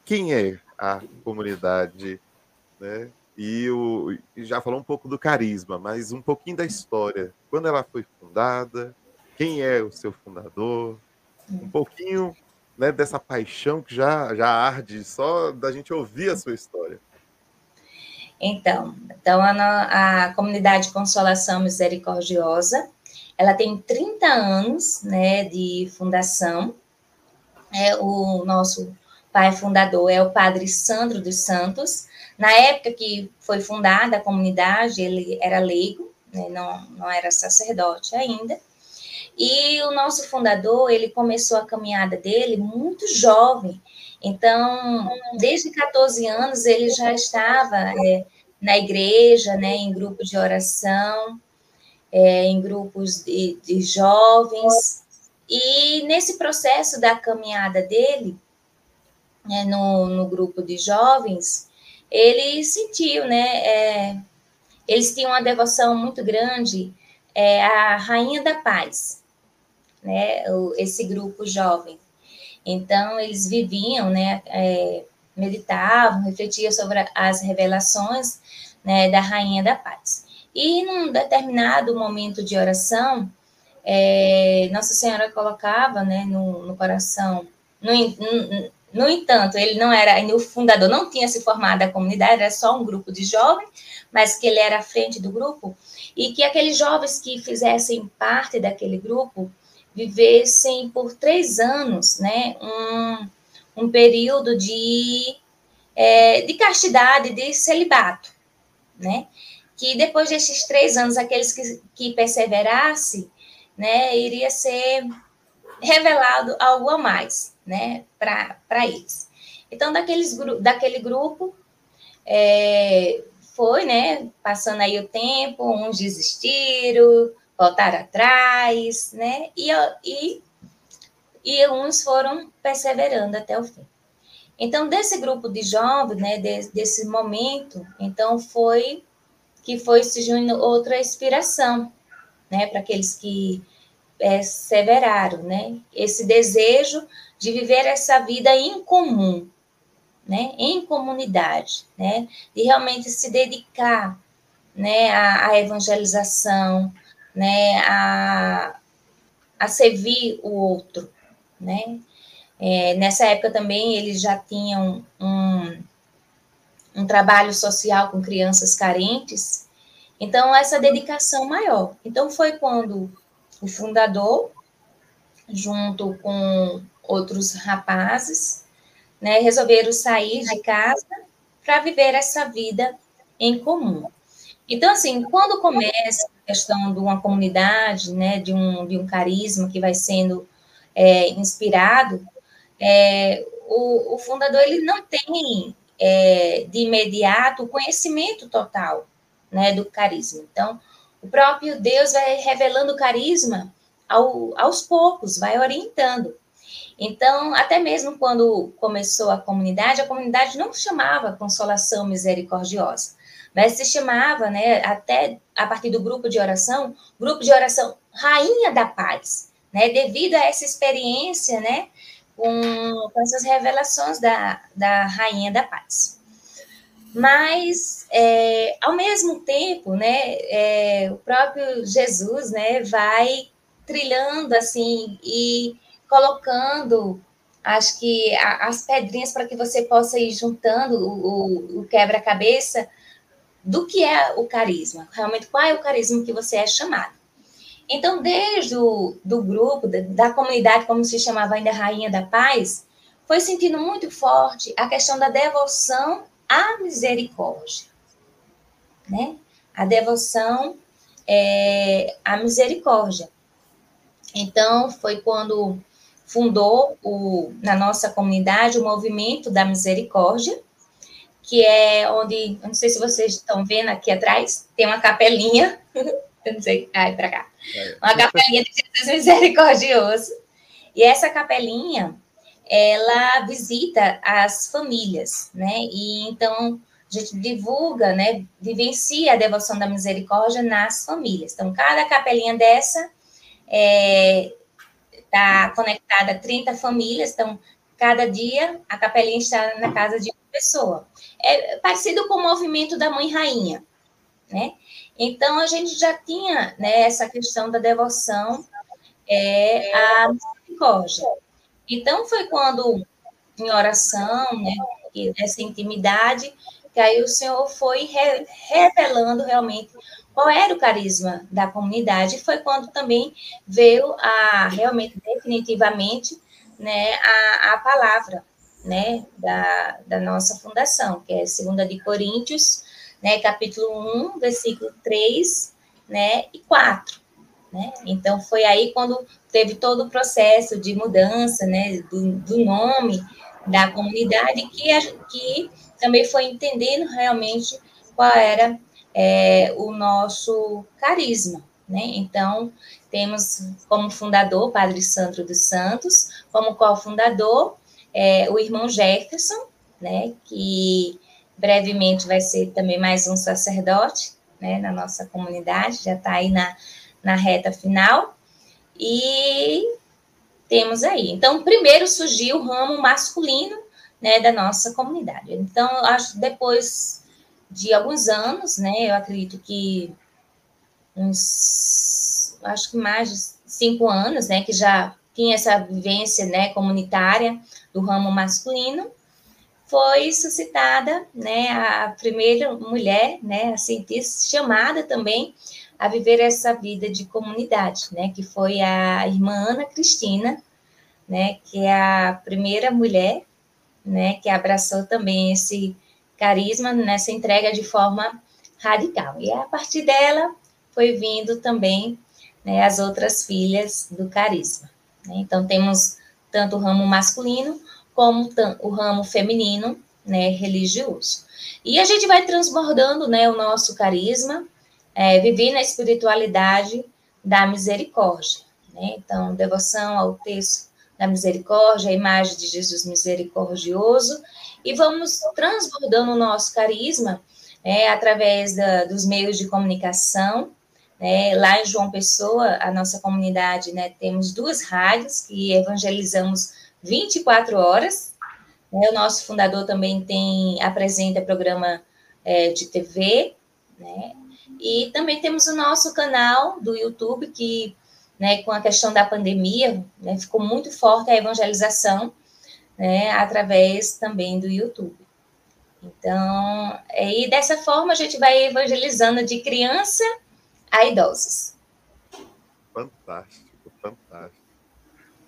quem é a comunidade, né? E, o, já falou um pouco do carisma, mas um pouquinho da história. Quando ela foi fundada, quem é o seu fundador, um pouquinho né, dessa paixão que já, já arde só da gente ouvir a sua história. Então, então a, a comunidade Consolação Misericordiosa, ela tem 30 anos, né, de fundação. É, o nosso pai fundador é o padre Sandro dos Santos. Na época que foi fundada a comunidade, ele era leigo, né, não, não era sacerdote ainda. E o nosso fundador, ele começou a caminhada dele muito jovem, então, desde 14 anos, ele já estava é, na igreja, né, em grupos de oração, é, em grupos de, de jovens. E nesse processo da caminhada dele, né, no, no grupo de jovens, ele sentiu, né? É, eles tinham uma devoção muito grande é, à Rainha da Paz, né? O, esse grupo jovem. Então, eles viviam, né, é, meditavam, refletiam sobre as revelações né, da Rainha da Paz. E num determinado momento de oração, é, Nossa Senhora colocava né, no, no coração. No, no, no, entanto, ele não era, o fundador não tinha se formado a comunidade, era só um grupo de jovens, mas que ele era à frente do grupo, e que aqueles jovens que fizessem parte daquele grupo vivessem por três anos, né, um, um período de, é, de castidade, de celibato, né, que depois desses três anos, aqueles que, que perseverassem, né, iria ser revelado algo a mais, né, para eles. Então, daqueles, daquele grupo, é, foi, né, passando aí o tempo, uns desistiram, voltar atrás, né? E, e, e uns foram perseverando até o fim. Então, desse grupo de jovens, né, desse, desse momento, então foi que foi surgindo outra inspiração, né, para aqueles que perseveraram, né? Esse desejo de viver essa vida em comum, né, em comunidade, né, de realmente se dedicar, né, à, à evangelização, né, a, a servir o outro, né? É, nessa época também eles já tinham um, um trabalho social com crianças carentes, então essa dedicação maior. Então foi quando o fundador, junto com outros rapazes, né, resolveram sair de casa para viver essa vida em comum. Então, assim, quando começa a questão de uma comunidade, né, de um, de um carisma que vai sendo é, inspirado, é, o, o, fundador ele não tem é, de imediato o conhecimento total né, do carisma. Então, o próprio Deus vai revelando o carisma ao, aos poucos, vai orientando. Então, até mesmo quando começou a comunidade, a comunidade não chamava Consolação Misericordiosa, mas se chamava, né, até a partir do grupo de oração, grupo de oração Rainha da Paz, né, devido a essa experiência, né, com, com essas revelações da, da Rainha da Paz. Mas, é, ao mesmo tempo, né, é, o próprio Jesus, né, vai trilhando, assim, e colocando, acho que a, as pedrinhas para que você possa ir juntando o, o quebra-cabeça do que é o carisma, realmente qual é o carisma que você é chamado. Então, desde o do grupo, da, da comunidade, como se chamava ainda Rainha da Paz, foi sentindo muito forte a questão da devoção à misericórdia, né? A devoção é, à misericórdia. Então, foi quando fundou o, na nossa comunidade o movimento da misericórdia, que é onde, não sei se vocês estão vendo aqui atrás, tem uma capelinha, eu não sei, ai, para cá, uma capelinha de Jesus misericordioso, e essa capelinha, ela visita as famílias, né, e então a gente divulga, né, vivencia a devoção da misericórdia nas famílias. Então, cada capelinha dessa é, está conectada a 30 famílias, então cada dia a capelinha está na casa de uma pessoa. É parecido com o movimento da Mãe Rainha, né? Então a gente já tinha né, essa questão da devoção é, à misericórdia. Então foi quando, em oração, né, nessa intimidade, que aí o Senhor foi re revelando realmente qual era o carisma da comunidade, foi quando também veio a realmente definitivamente né, a, a palavra né, da, da nossa fundação, que é 2 de Coríntios, né, capítulo 1, versículo 3 né, e 4. Né? Então, foi aí quando teve todo o processo de mudança né, do, do nome da comunidade, que, que também foi entendendo realmente qual era é, o nosso carisma. Né? Então, temos como fundador Padre Sandro dos Santos, como cofundador é, o irmão Jefferson, né, que brevemente vai ser também mais um sacerdote né, na nossa comunidade, já está aí na, na reta final. E temos aí. Então, primeiro surgiu o ramo masculino né, da nossa comunidade. Então, acho depois de alguns anos, né? Eu acredito que uns, acho que mais de cinco anos, né? Que já tinha essa vivência, né? Comunitária do ramo masculino, foi suscitada, né? A primeira mulher, né? A cientista chamada também a viver essa vida de comunidade, né? Que foi a irmã Ana Cristina, né? Que é a primeira mulher, né? Que abraçou também esse carisma nessa entrega de forma radical. E a partir dela foi vindo também né, as outras filhas do carisma. Né? Então, temos tanto o ramo masculino como o ramo feminino né, religioso. E a gente vai transbordando né, o nosso carisma, é, vivendo a espiritualidade da misericórdia. Né? Então, devoção ao texto da misericórdia, a imagem de Jesus misericordioso, e vamos transbordando o nosso carisma é, através da, dos meios de comunicação. Né? Lá em João Pessoa, a nossa comunidade, né, temos duas rádios que evangelizamos 24 horas. Né? O nosso fundador também tem apresenta programa é, de TV, né? E também temos o nosso canal do YouTube que, né, com a questão da pandemia, né, ficou muito forte a evangelização né, através também do YouTube. Então, e dessa forma a gente vai evangelizando de criança a idosos. Fantástico, fantástico.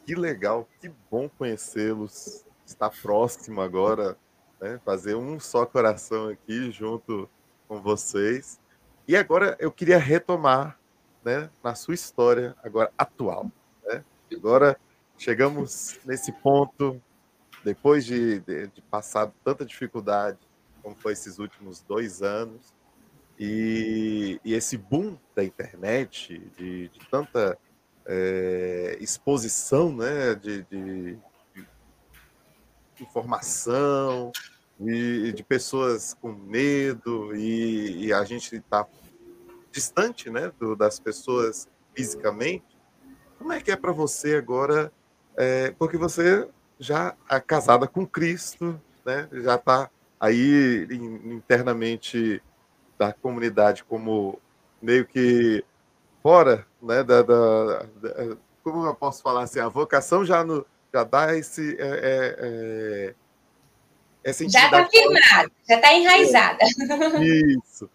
Que legal, que bom conhecê-los, estar próximo agora, né? fazer um só coração aqui junto com vocês. E agora eu queria retomar né, na sua história agora atual. Né? Agora chegamos nesse ponto, depois de, de, de passar tanta dificuldade, como foi esses últimos dois anos, e, e esse boom da internet, de, de tanta é, exposição né, de, de, informação, de, de, pessoas com medo, e, e a gente está distante né, do, das pessoas fisicamente. Como é que é para você agora? É, porque você já é casada com Cristo, né, já está aí internamente da comunidade como meio que fora, né, da, da, da, como eu posso falar assim, a vocação já no, já dá esse é, é, é essa já está firmada, já está enraizada. Isso.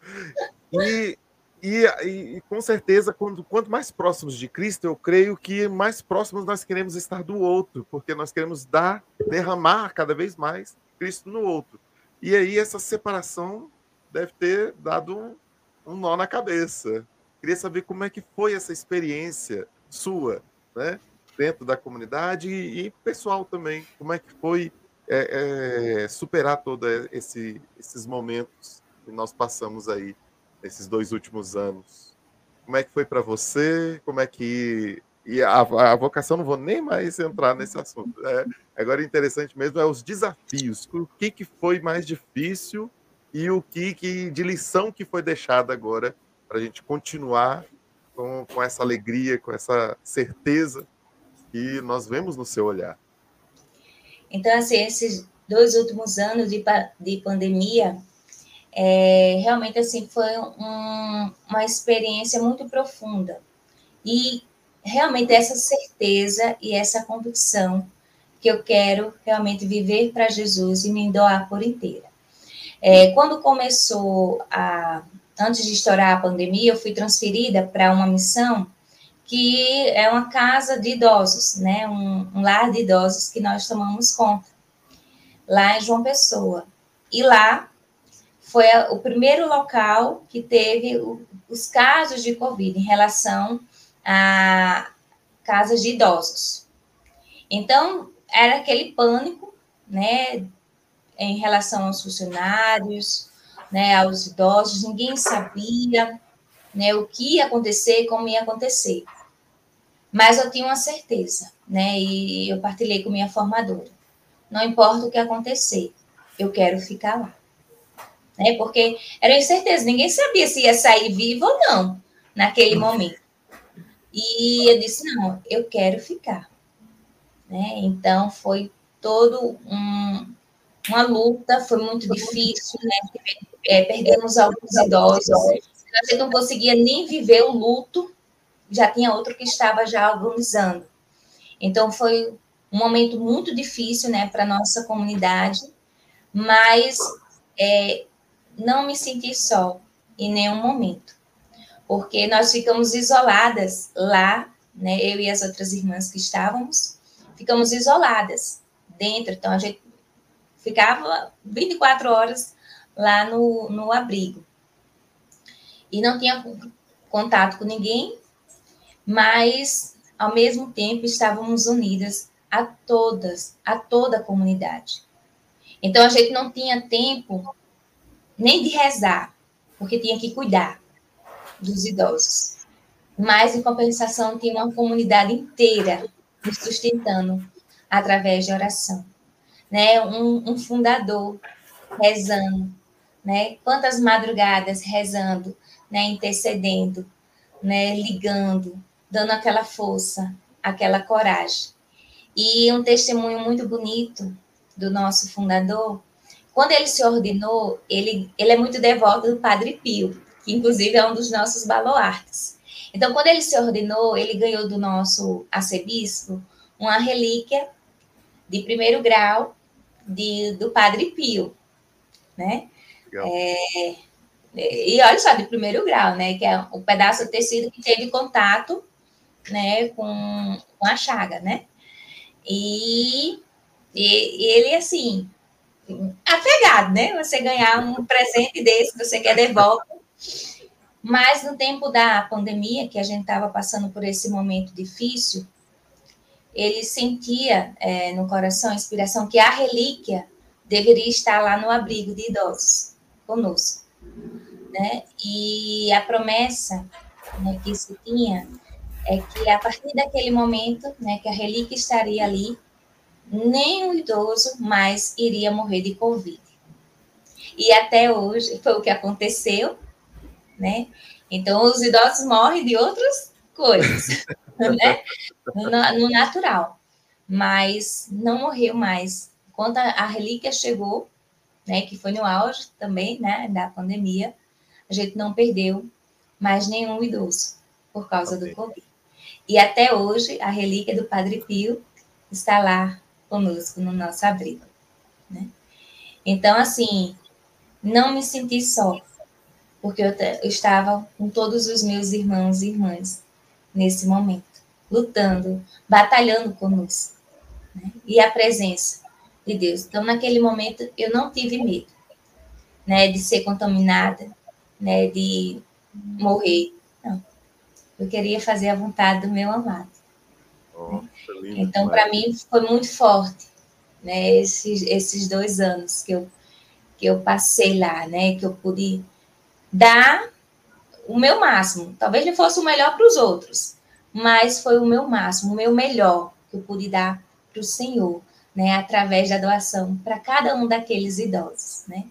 E, e, e, com certeza, quando, quanto mais próximos de Cristo, eu creio que mais próximos nós queremos estar do outro, porque nós queremos dar, derramar cada vez mais Cristo no outro. E aí essa separação deve ter dado um, um nó na cabeça. Queria saber como é que foi essa experiência sua, né? Dentro da comunidade e, e pessoal também. Como é que foi é, é, superar todos esse, esses momentos que nós passamos aí nesses dois últimos anos? Como é que foi para você? Como é que e a, a, vocação não vou nem mais entrar nesse assunto. É, agora interessante mesmo é os desafios. O que, que foi mais difícil e o que, que de lição que foi deixada agora para a gente continuar com, com essa alegria, com essa certeza que nós vemos no seu olhar. Então, assim, esses dois últimos anos de, de pandemia, é, realmente, assim, foi um, uma experiência muito profunda. E, realmente, essa certeza e essa convicção que eu quero realmente viver para Jesus e me doar por inteira. É, quando começou a. Antes de estourar a pandemia, eu fui transferida para uma missão que é uma casa de idosos, né? Um, um lar de idosos que nós tomamos conta, lá em João Pessoa. E lá foi o primeiro local que teve os casos de Covid em relação a casas de idosos. Então, era aquele pânico, né? em relação aos funcionários, né, aos idosos, ninguém sabia né, o que ia acontecer, como ia acontecer. Mas eu tinha uma certeza, né, e eu partilhei com minha formadora. Não importa o que acontecer, eu quero ficar lá. Né, porque era incerteza, ninguém sabia se ia sair vivo ou não naquele momento. E eu disse: não, eu quero ficar. Né? Então, foi todo um, uma luta, foi muito difícil, né? É, perdemos alguns idosos. A gente não conseguia nem viver o luto, já tinha outro que estava já agonizando. Então, foi um momento muito difícil, né, para nossa comunidade, mas é, não me senti só em nenhum momento, porque nós ficamos isoladas lá, né, eu e as outras irmãs que estávamos, ficamos isoladas dentro, então a gente ficava 24 horas lá no, no abrigo. E não tinha contato com ninguém, mas ao mesmo tempo estávamos unidas a todas, a toda a comunidade. Então a gente não tinha tempo nem de rezar, porque tinha que cuidar dos idosos. Mas em compensação tinha uma comunidade inteira nos sustentando através de oração né? Um, um fundador rezando, né? Quantas madrugadas rezando, né? Intercedendo, né? Ligando, dando aquela força, aquela coragem. E um testemunho muito bonito do nosso fundador, quando ele se ordenou, ele, ele é muito devoto do Padre Pio, que inclusive é um dos nossos baluartes. Então, quando ele se ordenou, ele ganhou do nosso arcebispo uma relíquia de primeiro grau de, do Padre Pio, né? É, e olha só, de primeiro grau, né? Que é o pedaço de tecido que teve contato né, com, com a chaga, né? E, e, ele, assim, apegado, né? Você ganhar um presente desse, você quer de volta. Mas no tempo da pandemia, que a gente estava passando por esse momento difícil, ele sentia é, no coração a inspiração que a relíquia deveria estar lá no abrigo de idosos conosco, né? E a promessa né, que se tinha é que a partir daquele momento, né, que a relíquia estaria ali, nem o idoso mais iria morrer de Covid. E até hoje foi o que aconteceu, né? Então, os idosos morrem de outras coisas, né? No, no, natural. Mas não morreu mais. Quando a, a relíquia chegou, né, que foi no auge também, né, da pandemia, a gente não perdeu mais nenhum idoso por causa okay. do Covid. E até hoje, a relíquia do Padre Pio está lá conosco no nosso abrigo. Né? Então, assim, não me senti só, porque eu, eu estava com todos os meus irmãos e irmãs nesse momento, lutando, batalhando conosco. Né? E a presença de Deus. Então, naquele momento, eu não tive medo né, de ser contaminada, né, de morrer. Não. Eu queria fazer a vontade do meu amado. Oh, então, para mim, foi muito forte, né, esses, esses dois anos que eu, que eu passei lá, né, que eu pude dar o meu máximo. Talvez não fosse o melhor para os outros, mas foi o meu máximo, o meu melhor que eu pude dar para o Senhor, né, através da doação para cada um daqueles idosos, né.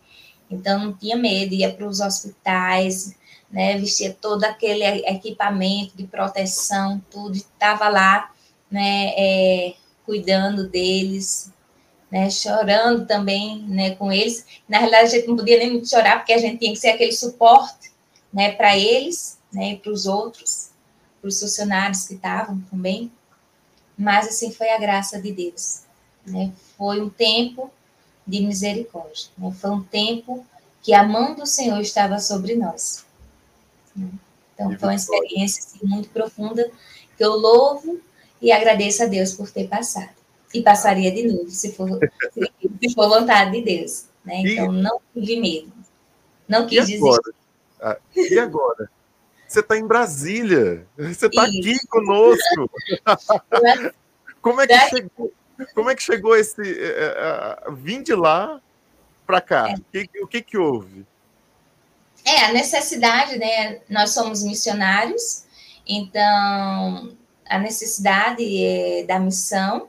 Então, não tinha medo, ia para os hospitais, né, vestia todo aquele equipamento de proteção, tudo, estava lá, né, é, cuidando deles, né, chorando também, né, com eles. Na realidade, a gente não podia nem chorar, porque a gente tinha que ser aquele suporte, né, para eles, né, para os outros, para os funcionários que estavam também. Mas, assim, foi a graça de Deus, né, foi um tempo de misericórdia, né, foi um tempo que a mão do Senhor estava sobre nós. Então, foi uma experiência assim, muito profunda que eu louvo e agradeço a Deus por ter passado. E passaria de novo, se for, se for vontade de Deus. Né? Então, não tive medo. Não quis e agora? desistir. Ah, e agora? Você está em Brasília. Você está aqui conosco. como, é que chegou, como é que chegou esse. Uh, uh, vim de lá para cá. É. O, que, o que, que houve? É, a necessidade, né? Nós somos missionários, então a necessidade é da missão,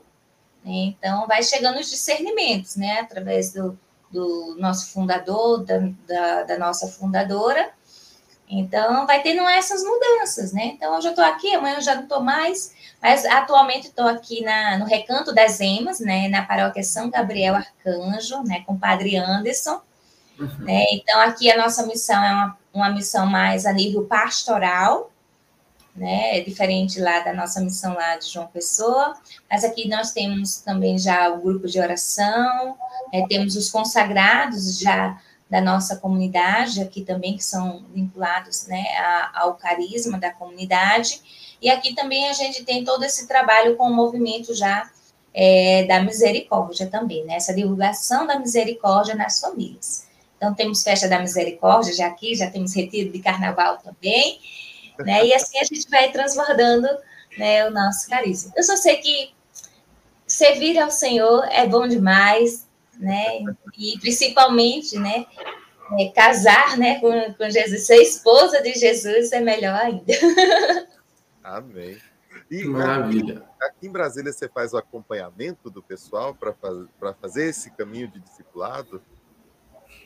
né? então vai chegando os discernimentos, né? Através do, do nosso fundador, da, da, da, nossa fundadora. Então, vai tendo essas mudanças, né? Então, hoje eu estou aqui, amanhã eu já não estou mais, mas atualmente estou aqui na, no Recanto das Emas, né? Na paróquia São Gabriel Arcanjo, né? Com o Padre Anderson. Uhum. Né? Então, aqui a nossa missão é uma, uma missão mais a nível pastoral, né? É diferente lá da nossa missão lá de João Pessoa, mas aqui nós temos também já o grupo de oração, né? temos os consagrados já da nossa comunidade aqui também, que são vinculados né, ao carisma da comunidade, e aqui também a gente tem todo esse trabalho com o movimento já é, da misericórdia também, né? essa divulgação da misericórdia nas famílias. Então, temos festa da misericórdia já aqui, já temos retiro de carnaval também, né? E assim a gente vai transbordando né, o nosso carisma. Eu só sei que servir ao Senhor é bom demais, né? E principalmente, né? É, casar né, com, com Jesus, ser esposa de Jesus é melhor ainda. Amém. E Maravilha. Aqui, em Brasília você faz o acompanhamento do pessoal para faz, fazer esse caminho de discipulado?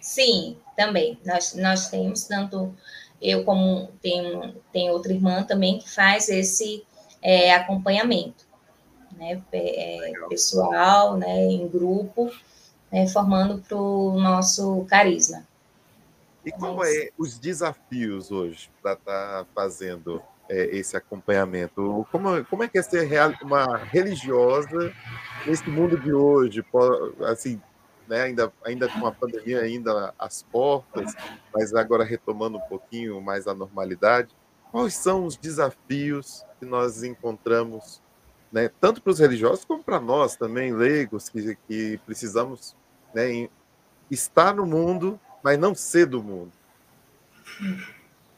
Sim, também. Nós, nós temos, tanto eu como tem, tem outra irmã também que faz esse é, acompanhamento, né? É, pessoal, né, em grupo, né, formando para o nosso carisma. E como é os desafios hoje para estar tá fazendo é, esse acompanhamento? Como, como é que é ser uma religiosa nesse mundo de hoje? Assim, né, ainda, ainda com a pandemia ainda às portas, mas agora retomando um pouquinho mais a normalidade. quais são os desafios que nós encontramos, né, tanto para os religiosos como para nós também, leigos, que, que precisamos né, estar no mundo, mas não ser do mundo?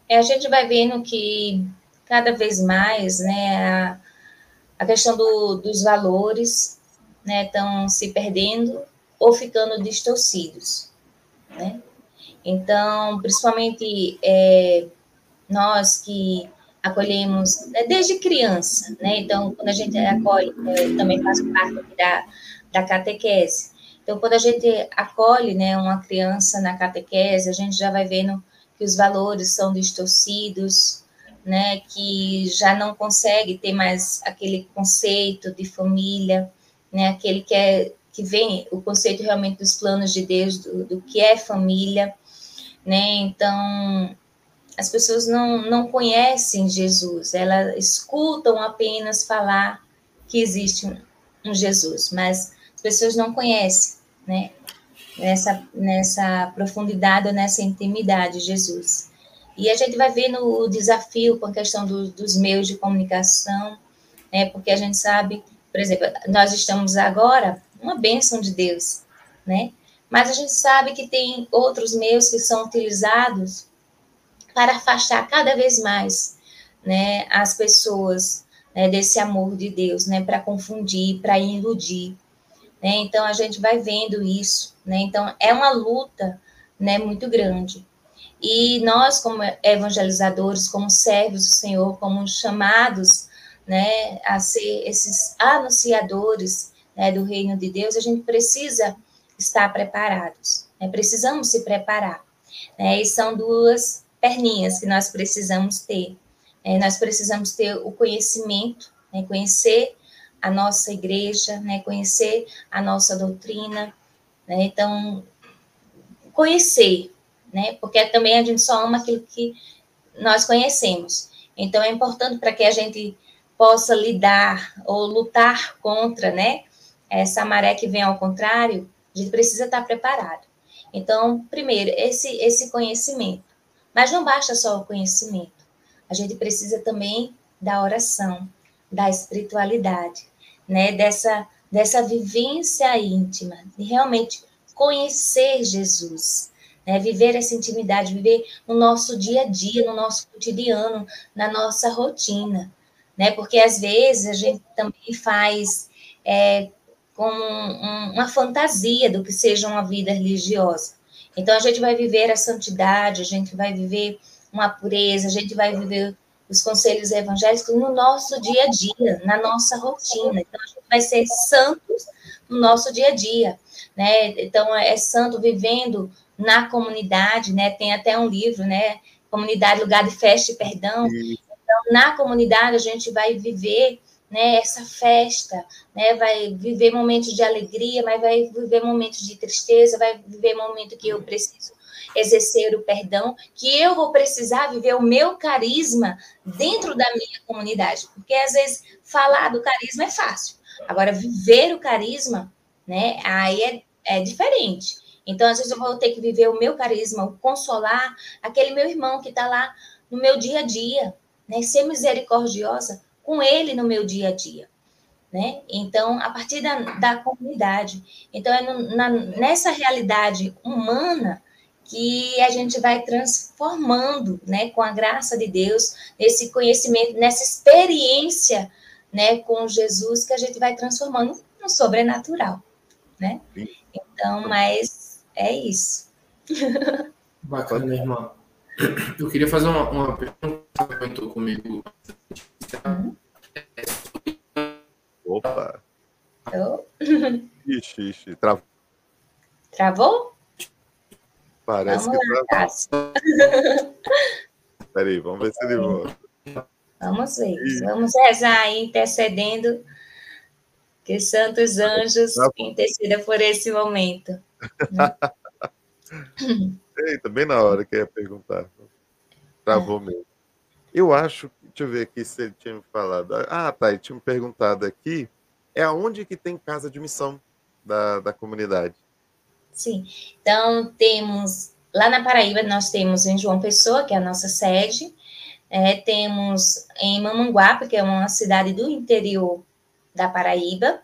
É, a gente vai vendo que cada vez mais né, a, a questão do, dos valores estão né, se perdendo ou ficando distorcidos. Né? Então, principalmente é, nós que acolhemos né, desde criança, né? Então, quando a gente acolhe, é, também faz parte da, da catequese. Então, quando a gente acolhe né, uma criança na catequese, a gente já vai vendo que os valores são distorcidos, né, que já não consegue ter mais aquele conceito de família, né, aquele que é que vem o conceito realmente dos planos de Deus, do, do que é família, né? Então, as pessoas não, não conhecem Jesus, elas escutam apenas falar que existe um, um Jesus, mas as pessoas não conhecem, né? Nessa, nessa profundidade, nessa intimidade, Jesus. E a gente vai ver no desafio com a questão do, dos meios de comunicação, né? Porque a gente sabe, por exemplo, nós estamos agora uma bênção de Deus, né? Mas a gente sabe que tem outros meios que são utilizados para afastar cada vez mais, né, as pessoas né, desse amor de Deus, né, para confundir, para iludir, né? Então a gente vai vendo isso, né? Então é uma luta, né, muito grande. E nós como evangelizadores, como servos do Senhor, como chamados, né, a ser esses anunciadores né, do reino de Deus, a gente precisa estar preparados, né? precisamos se preparar. Né? E são duas perninhas que nós precisamos ter. Né? Nós precisamos ter o conhecimento, né? conhecer a nossa igreja, né? conhecer a nossa doutrina. Né? Então, conhecer, né? porque também a gente só ama aquilo que nós conhecemos. Então, é importante para que a gente possa lidar ou lutar contra, né? Essa maré que vem ao contrário, a gente precisa estar preparado. Então, primeiro, esse, esse conhecimento. Mas não basta só o conhecimento. A gente precisa também da oração, da espiritualidade, né? Dessa, dessa vivência íntima, de realmente conhecer Jesus, né? Viver essa intimidade, viver no nosso dia a dia, no nosso cotidiano, na nossa rotina, né? Porque às vezes a gente também faz é, com um, uma fantasia do que seja uma vida religiosa. Então, a gente vai viver a santidade, a gente vai viver uma pureza, a gente vai viver os conselhos evangélicos no nosso dia a dia, na nossa rotina. Então, a gente vai ser santos no nosso dia a dia, né? Então, é santo vivendo na comunidade, né? Tem até um livro, né? Comunidade, lugar de festa e perdão. Então, na comunidade, a gente vai viver né, essa festa, né, vai viver momentos de alegria, mas vai viver momentos de tristeza, vai viver momentos que eu preciso exercer o perdão, que eu vou precisar viver o meu carisma dentro da minha comunidade, porque às vezes falar do carisma é fácil, agora viver o carisma, né, aí é, é diferente. Então, às vezes eu vou ter que viver o meu carisma, o consolar aquele meu irmão que está lá no meu dia a dia, né, ser misericordiosa, com ele no meu dia a dia. Né? Então, a partir da, da comunidade. Então, é no, na, nessa realidade humana que a gente vai transformando, né, com a graça de Deus, nesse conhecimento, nessa experiência, né, com Jesus, que a gente vai transformando no sobrenatural, né? Então, mas é isso. Bacana, irmã. Eu queria fazer uma, uma pergunta que comentou comigo. Opa! Oh. Ixi, ixi, travou. Travou? Parece vamos que lá, travou. Peraí, vamos ver se ele volta. Vamos ver. Vamos rezar aí, intercedendo. Que santos anjos intercedam por esse momento. Eita, bem na hora que ia perguntar. Travou mesmo. Eu acho, deixa eu ver aqui se ele tinha me falado. Ah, tá, ele tinha me perguntado aqui. É aonde que tem casa de missão da, da comunidade? Sim. Então, temos lá na Paraíba, nós temos em João Pessoa, que é a nossa sede, É, temos em Mamanguape, que é uma cidade do interior da Paraíba.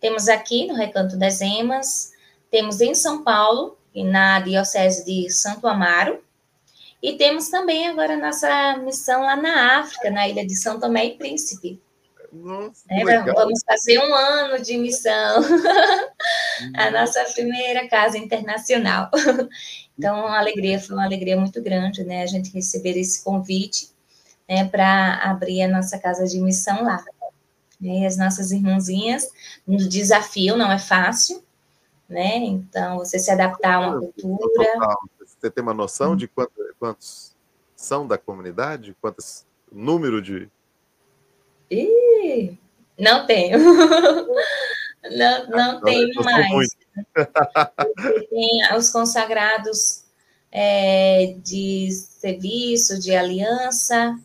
Temos aqui no Recanto das Emas. Temos em São Paulo, na Diocese de Santo Amaro. E temos também agora nossa missão lá na África, na ilha de São Tomé e Príncipe. Nossa, é, vamos fazer um ano de missão. a nossa primeira casa internacional. então, uma alegria, foi uma alegria muito grande, né? A gente receber esse convite né, para abrir a nossa casa de missão lá. E as nossas irmãzinhas, no desafio não é fácil, né? Então, você se adaptar a uma cultura. Você tem uma noção de quantos, quantos são da comunidade? Quantos número de Ih, não tenho. Não, não tenho mais. Tem os consagrados é, de serviço, de aliança,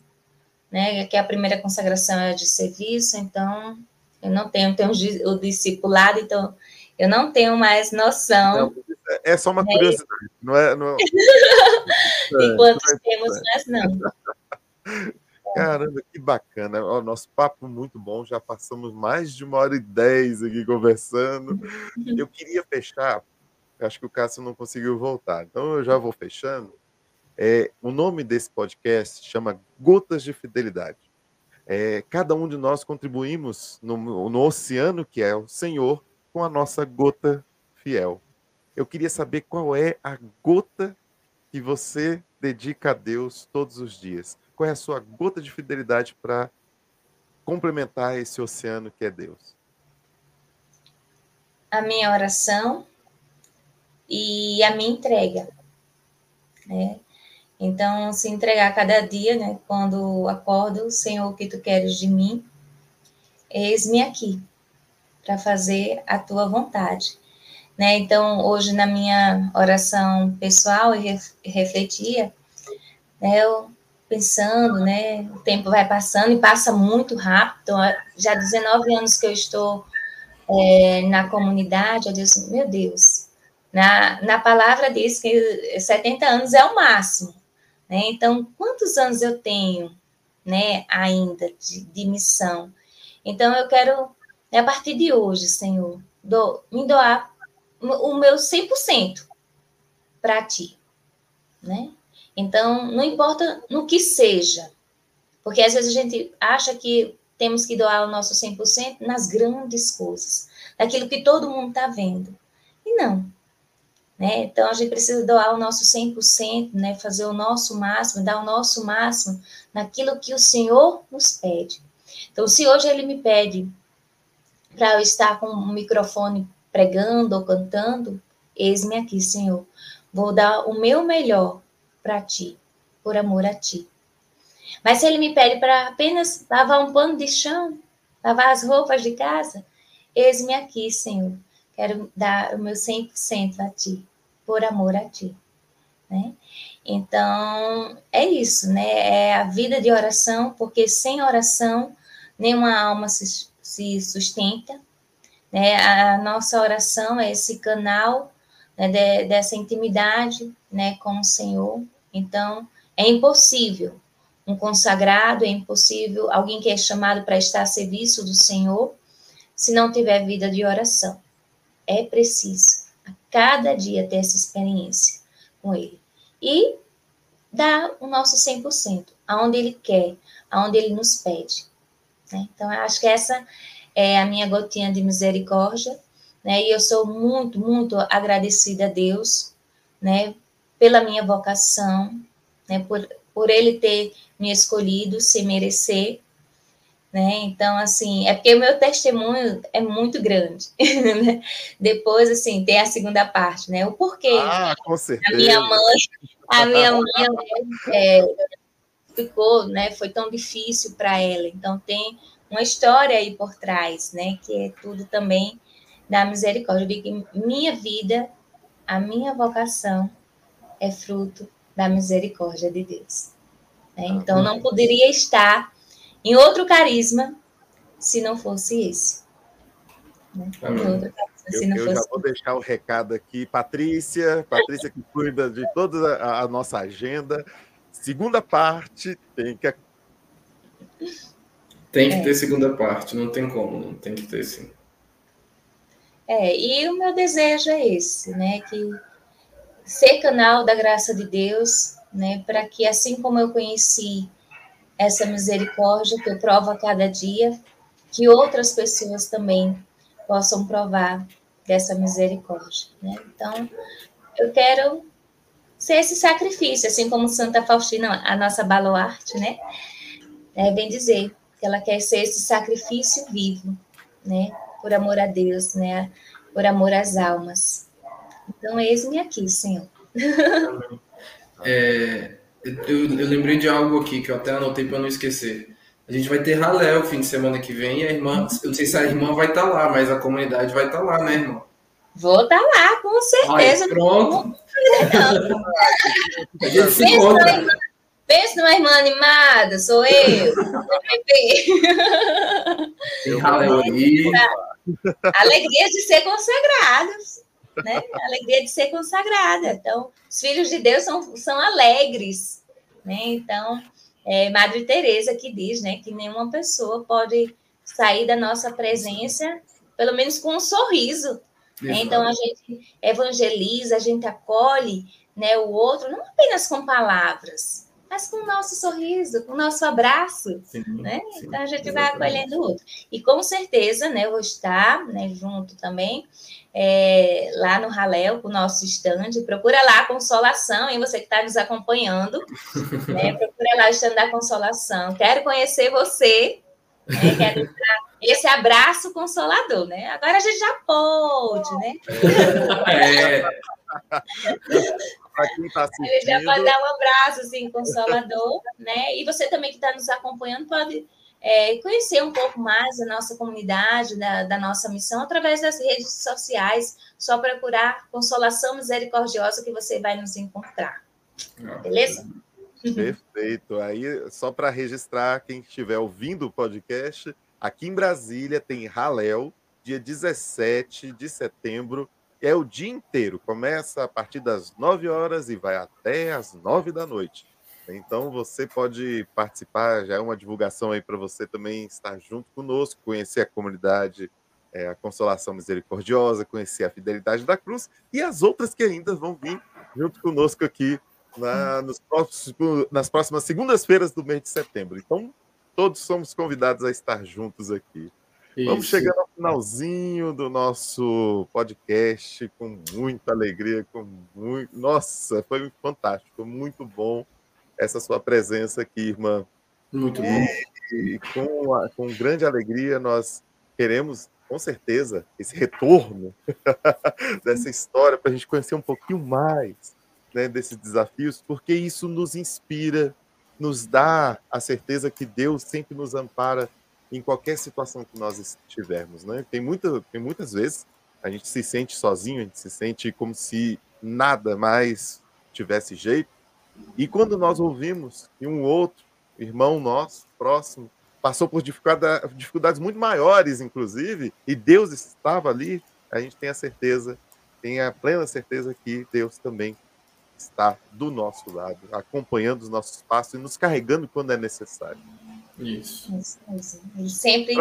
né? Que a primeira consagração é de serviço, então eu não tenho, tenho o discipulado, então eu não tenho mais noção. Não, é só uma curiosidade, não é? Não, e quantos é, temos, mas não. Caramba, que bacana. O nosso papo muito bom. Já passamos mais de uma hora e dez aqui conversando. Eu queria fechar. Acho que o Cássio não conseguiu voltar. Então eu já vou fechando. É, o nome desse podcast chama Gotas de Fidelidade. É, cada um de nós contribuímos no, no oceano que é o Senhor com a nossa gota fiel. Eu queria saber qual é a gota que você dedica a Deus todos os dias qual é a sua gota de fidelidade para complementar esse oceano que é Deus? A minha oração e a minha entrega, né? Então, se entregar cada dia, né? Quando acordo, Senhor, o que tu queres de mim? Eis-me aqui para fazer a tua vontade. Né? Então, hoje na minha oração pessoal, eu refletia, né? Eu pensando, né? O tempo vai passando e passa muito rápido. Então, já 19 anos que eu estou é, na comunidade, eu disse, meu Deus, na, na palavra diz que 70 anos é o máximo. Né? Então, quantos anos eu tenho né, ainda de, de missão? Então, eu quero, a partir de hoje, Senhor, do, me doar o meu 100% para ti. Né? Então, não importa no que seja, porque às vezes a gente acha que temos que doar o nosso 100% nas grandes coisas, naquilo que todo mundo está vendo. E não. Né? Então, a gente precisa doar o nosso 100%, né? fazer o nosso máximo, dar o nosso máximo naquilo que o Senhor nos pede. Então, se hoje Ele me pede para eu estar com um microfone pregando ou cantando, eis-me aqui, Senhor. Vou dar o meu melhor para ti, por amor a ti. Mas se ele me pede para apenas lavar um pano de chão, lavar as roupas de casa, eis-me aqui, Senhor. Quero dar o meu 100% a ti, por amor a ti. Né? Então, é isso, né? É a vida de oração, porque sem oração, nenhuma alma se, se sustenta. Né? A nossa oração é esse canal né, de, dessa intimidade né, com o Senhor. Então, é impossível um consagrado, é impossível alguém que é chamado para estar a serviço do Senhor, se não tiver vida de oração. É preciso, a cada dia, ter essa experiência com Ele. E dar o nosso 100%, aonde Ele quer, aonde Ele nos pede. Né? Então, eu acho que essa é a minha gotinha de misericórdia né? E eu sou muito, muito agradecida a Deus, né? Pela minha vocação, né? Por, por Ele ter me escolhido sem merecer, né? Então, assim, é porque o meu testemunho é muito grande, né? Depois, assim, tem a segunda parte, né? O porquê. Ah, com certeza. A minha mãe, a minha mãe é, ficou, né? Foi tão difícil para ela. Então, tem uma história aí por trás, né? Que é tudo também da misericórdia. Eu digo que minha vida, a minha vocação é fruto da misericórdia de Deus. Né? Então, não poderia estar em outro carisma se não fosse esse. Né? Carisma, eu, eu já vou deixar o recado aqui, Patrícia, Patrícia que cuida de toda a, a nossa agenda. Segunda parte tem que. Tem que é. ter segunda parte, não tem como, não tem que ter sim. É, e o meu desejo é esse, né? Que ser canal da graça de Deus, né? Para que assim como eu conheci essa misericórdia que eu provo a cada dia, que outras pessoas também possam provar dessa misericórdia, né? Então, eu quero ser esse sacrifício, assim como Santa Faustina, a nossa baluarte, né? É bem dizer que ela quer ser esse sacrifício vivo, né? Por amor a Deus, né? Por amor às almas. Então, eis-me aqui, Senhor. É, eu, eu, lembrei de algo aqui que eu até anotei para não esquecer. A gente vai ter ralé o fim de semana que vem e a irmã, eu não sei se a irmã vai estar tá lá, mas a comunidade vai estar tá lá, né, irmão? Vou estar tá lá, com certeza. Ai, pronto. a gente se encontra. Pensa numa irmã animada, sou eu. Alegria. Alegria de ser consagrados. Né? Alegria de ser consagrada. Então, os filhos de Deus são, são alegres. Né? Então, é Madre Teresa que diz né, que nenhuma pessoa pode sair da nossa presença, pelo menos com um sorriso. Então, a gente evangeliza, a gente acolhe né, o outro, não apenas com palavras, mas com o nosso sorriso, com o nosso abraço, sim, né? Sim, então a gente exatamente. vai acolhendo o outro. E com certeza, né, eu vou estar né, junto também é, lá no Raléu com o nosso stand. Procura lá a Consolação, e você que está nos acompanhando, né? Procura lá o stand da Consolação. Quero conhecer você, né? Quero dar esse abraço consolador, né? Agora a gente já pode, né? É. está assistindo. Ele já pode dar um abraço assim, consolador, né? E você também que está nos acompanhando pode é, conhecer um pouco mais da nossa comunidade, da, da, nossa missão, através das redes sociais. Só procurar Consolação Misericordiosa que você vai nos encontrar. Beleza? Perfeito. Aí, só para registrar, quem estiver ouvindo o podcast, aqui em Brasília tem Raléu, dia 17 de setembro, é o dia inteiro, começa a partir das 9 horas e vai até as 9 da noite. Então você pode participar, já é uma divulgação aí para você também estar junto conosco, conhecer a comunidade, é, a Consolação Misericordiosa, conhecer a Fidelidade da Cruz e as outras que ainda vão vir junto conosco aqui na, nos próximos, nas próximas segundas-feiras do mês de setembro. Então todos somos convidados a estar juntos aqui. Isso. Vamos chegando ao finalzinho do nosso podcast com muita alegria, com muito. Nossa, foi fantástico, foi muito bom essa sua presença aqui, irmã. Muito e, bom. E com, a, com grande alegria nós queremos, com certeza, esse retorno dessa história para a gente conhecer um pouquinho mais né, desses desafios, porque isso nos inspira, nos dá a certeza que Deus sempre nos ampara em qualquer situação que nós estivermos, né? Tem, muita, tem muitas vezes a gente se sente sozinho, a gente se sente como se nada mais tivesse jeito. E quando nós ouvimos que um outro irmão nosso, próximo, passou por dificuldade, dificuldades muito maiores, inclusive, e Deus estava ali, a gente tem a certeza, tem a plena certeza que Deus também está do nosso lado, acompanhando os nossos passos e nos carregando quando é necessário. Isso. isso, isso. Ele sempre,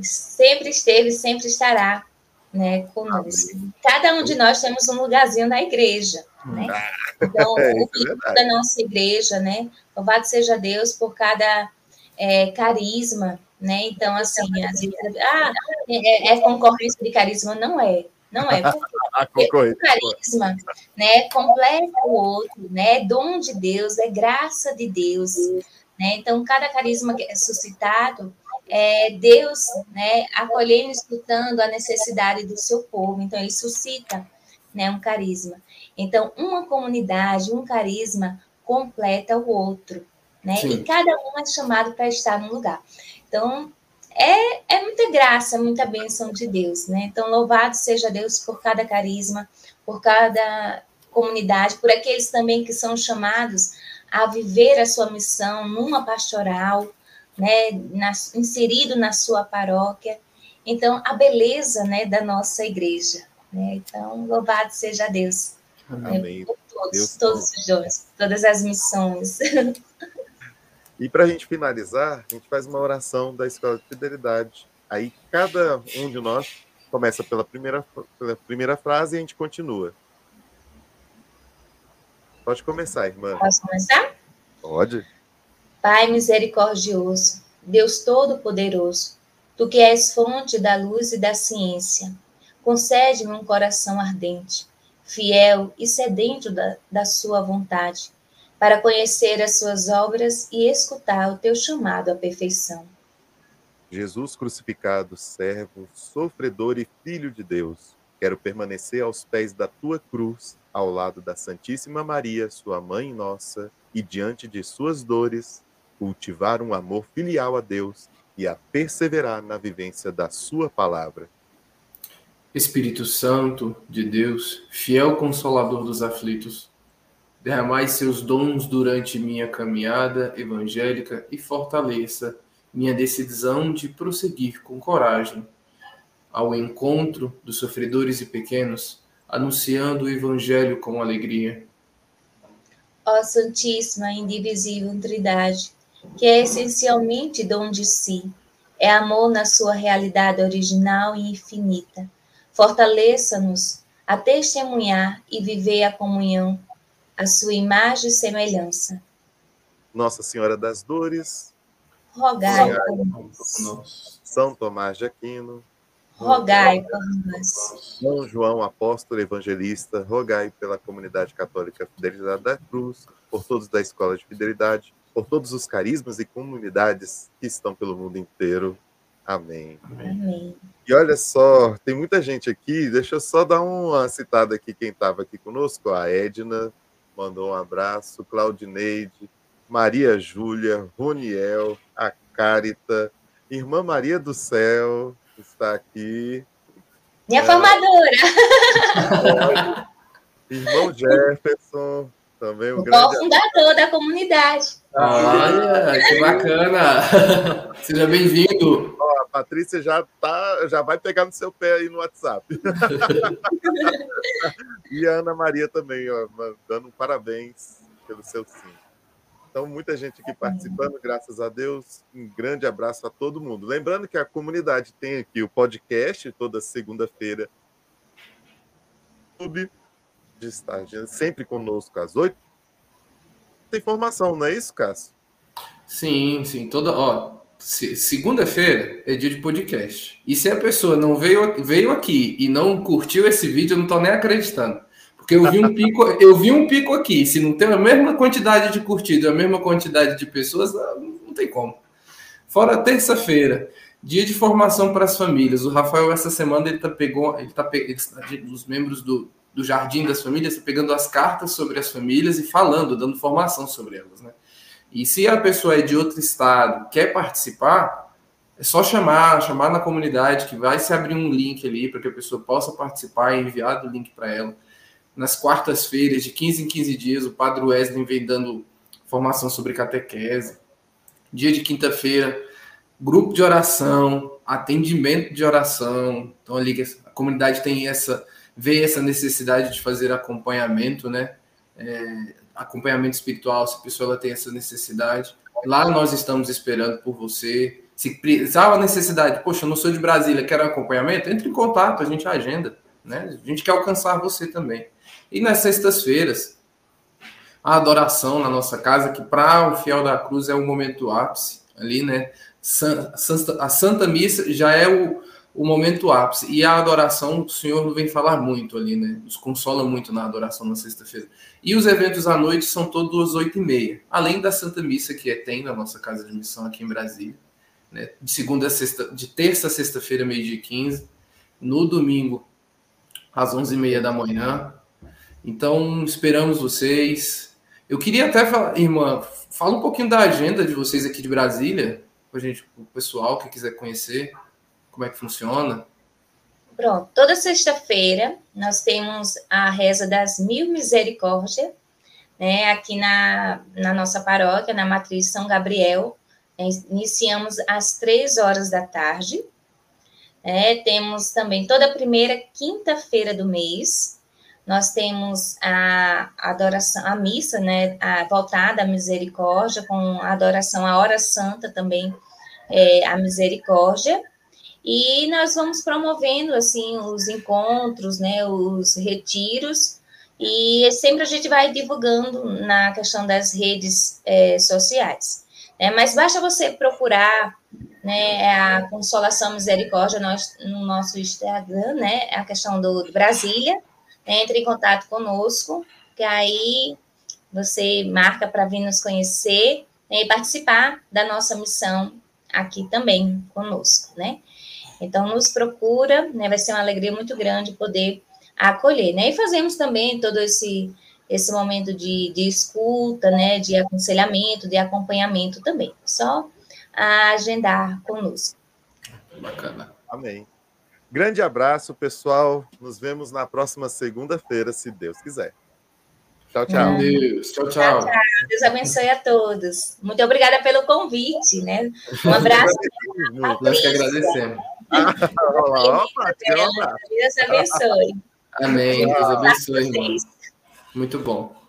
sempre esteve, sempre estará né, conosco. Cada um de nós temos um lugarzinho na igreja. Né? Ah, então, é, o é da nossa igreja, né? Louvado seja Deus por cada é, carisma, né? Então, assim, às vezes, ah, é, é, concorrência de carisma, não é. Não é, porque o carisma né, completa o outro, né, é dom de Deus, é graça de Deus, né? Então, cada carisma que é suscitado é Deus né, acolhendo e escutando a necessidade do seu povo. Então, ele suscita né, um carisma. Então, uma comunidade, um carisma completa o outro. Né? E cada um é chamado para estar num lugar. Então, é, é muita graça, muita bênção de Deus. Né? Então, louvado seja Deus por cada carisma, por cada comunidade, por aqueles também que são chamados a viver a sua missão numa pastoral, né, na, inserido na sua paróquia. Então, a beleza né, da nossa igreja. Né? Então, louvado seja Deus Amém. Por todos, Deus todos os dons, todas as missões. E para a gente finalizar, a gente faz uma oração da Escola de Fidelidade. Aí cada um de nós começa pela primeira, pela primeira frase e a gente continua. Pode começar, irmã. Posso começar? Pode. Pai misericordioso, Deus Todo-Poderoso, tu que és fonte da luz e da ciência, concede-me um coração ardente, fiel e sedento da, da sua vontade para conhecer as suas obras e escutar o teu chamado à perfeição. Jesus crucificado, servo, sofredor e filho de Deus, quero permanecer aos pés da tua cruz, ao lado da Santíssima Maria, sua mãe nossa, e diante de suas dores, cultivar um amor filial a Deus e a perseverar na vivência da sua palavra. Espírito Santo de Deus, fiel consolador dos aflitos, derramai seus dons durante minha caminhada evangélica e fortaleça minha decisão de prosseguir com coragem ao encontro dos sofredores e pequenos, anunciando o evangelho com alegria. Ó Santíssima Indivisível Trindade, que é essencialmente dom de si, é amor na sua realidade original e infinita. Fortaleça-nos a testemunhar e viver a comunhão a sua imagem e semelhança. Nossa Senhora das Dores, rogai por nós. São Tomás de Aquino, rogai por nós. São João Apóstolo Evangelista, rogai pela comunidade católica Fidelidade da Cruz, por todos da Escola de Fidelidade, por todos os carismas e comunidades que estão pelo mundo inteiro. Amém. Amém. E olha só, tem muita gente aqui, deixa eu só dar uma citada aqui, quem estava aqui conosco, a Edna, mandou um abraço, Claudineide, Maria Júlia, Roniel, a Carita, Irmã Maria do Céu, está aqui. Minha é, formadora! Irmão Jefferson, também um o grande. fundador da comunidade. Olha, que bacana! Seja bem-vindo. A Patrícia já tá, já vai pegar no seu pé aí no WhatsApp. e a Ana Maria também, ó, dando um parabéns pelo seu sim. Então, muita gente aqui participando, graças a Deus. Um grande abraço a todo mundo. Lembrando que a comunidade tem aqui o podcast toda segunda-feira. YouTube de estar sempre conosco às oito. Tem informação, não é isso, Cássio? Sim, sim. Toda, ó, segunda-feira é dia de podcast. E se a pessoa não veio, veio aqui e não curtiu esse vídeo, eu não estou nem acreditando. Porque eu vi um pico, eu vi um pico aqui. Se não tem a mesma quantidade de curtido, a mesma quantidade de pessoas, não tem como. Fora terça-feira, dia de formação para as famílias. O Rafael essa semana ele tá pegou, ele tá, ele, os membros do do Jardim das Famílias, pegando as cartas sobre as famílias e falando, dando formação sobre elas, né? E se a pessoa é de outro estado, quer participar, é só chamar, chamar na comunidade que vai se abrir um link ali para que a pessoa possa participar e enviar o link para ela. Nas quartas-feiras, de 15 em 15 dias, o Padre Wesley vem dando formação sobre catequese. Dia de quinta-feira, grupo de oração, atendimento de oração. Então ali a comunidade tem essa vê essa necessidade de fazer acompanhamento, né? É, acompanhamento espiritual, se a pessoa tem essa necessidade. Lá nós estamos esperando por você. Se precisar uma necessidade, poxa, eu não sou de Brasília, quero acompanhamento, entre em contato, a gente agenda, né? A gente quer alcançar você também. E nas sextas-feiras, a adoração na nossa casa, que para o fiel da cruz é o momento ápice ali, né? A Santa Missa já é o, o momento ápice. E a adoração, o Senhor vem falar muito ali, né? Nos consola muito na adoração na sexta-feira. E os eventos à noite são todos às oito e meia. Além da Santa Missa que é, tem na nossa casa de missão aqui em Brasília. Né? De segunda a sexta, de terça a sexta-feira, meio-dia e quinze. No domingo, às onze e meia da manhã. Então, esperamos vocês. Eu queria até falar, irmã, fala um pouquinho da agenda de vocês aqui de Brasília, para gente, o pessoal que quiser conhecer. Como é que funciona? Pronto, toda sexta-feira nós temos a reza das mil misericórdias, né, aqui na, na nossa paróquia, na Matriz São Gabriel. É, iniciamos às três horas da tarde. É, temos também toda primeira quinta-feira do mês, nós temos a adoração, a missa, né, a, voltada à misericórdia, com a adoração à hora santa também, é, a misericórdia, e nós vamos promovendo, assim, os encontros, né, os retiros, e sempre a gente vai divulgando na questão das redes é, sociais. Né? Mas basta você procurar né, a Consolação Misericórdia nós, no nosso Instagram, né, a questão do, do Brasília, né, entre em contato conosco, que aí você marca para vir nos conhecer né, e participar da nossa missão aqui também conosco, né? Então, nos procura, né? Vai ser uma alegria muito grande poder acolher, né? E fazemos também todo esse esse momento de, de escuta, né? De aconselhamento, de acompanhamento também. Só agendar conosco. Bacana. Amém. Grande abraço, pessoal. Nos vemos na próxima segunda-feira, se Deus quiser. Tchau, tchau. Deus. Tchau, tchau. tchau, Deus abençoe a todos. Muito obrigada pelo convite, né? Um abraço. Nós que agradecemos. Opa, Deus abençoe. Amém. Deus abençoe, irmão. Muito bom.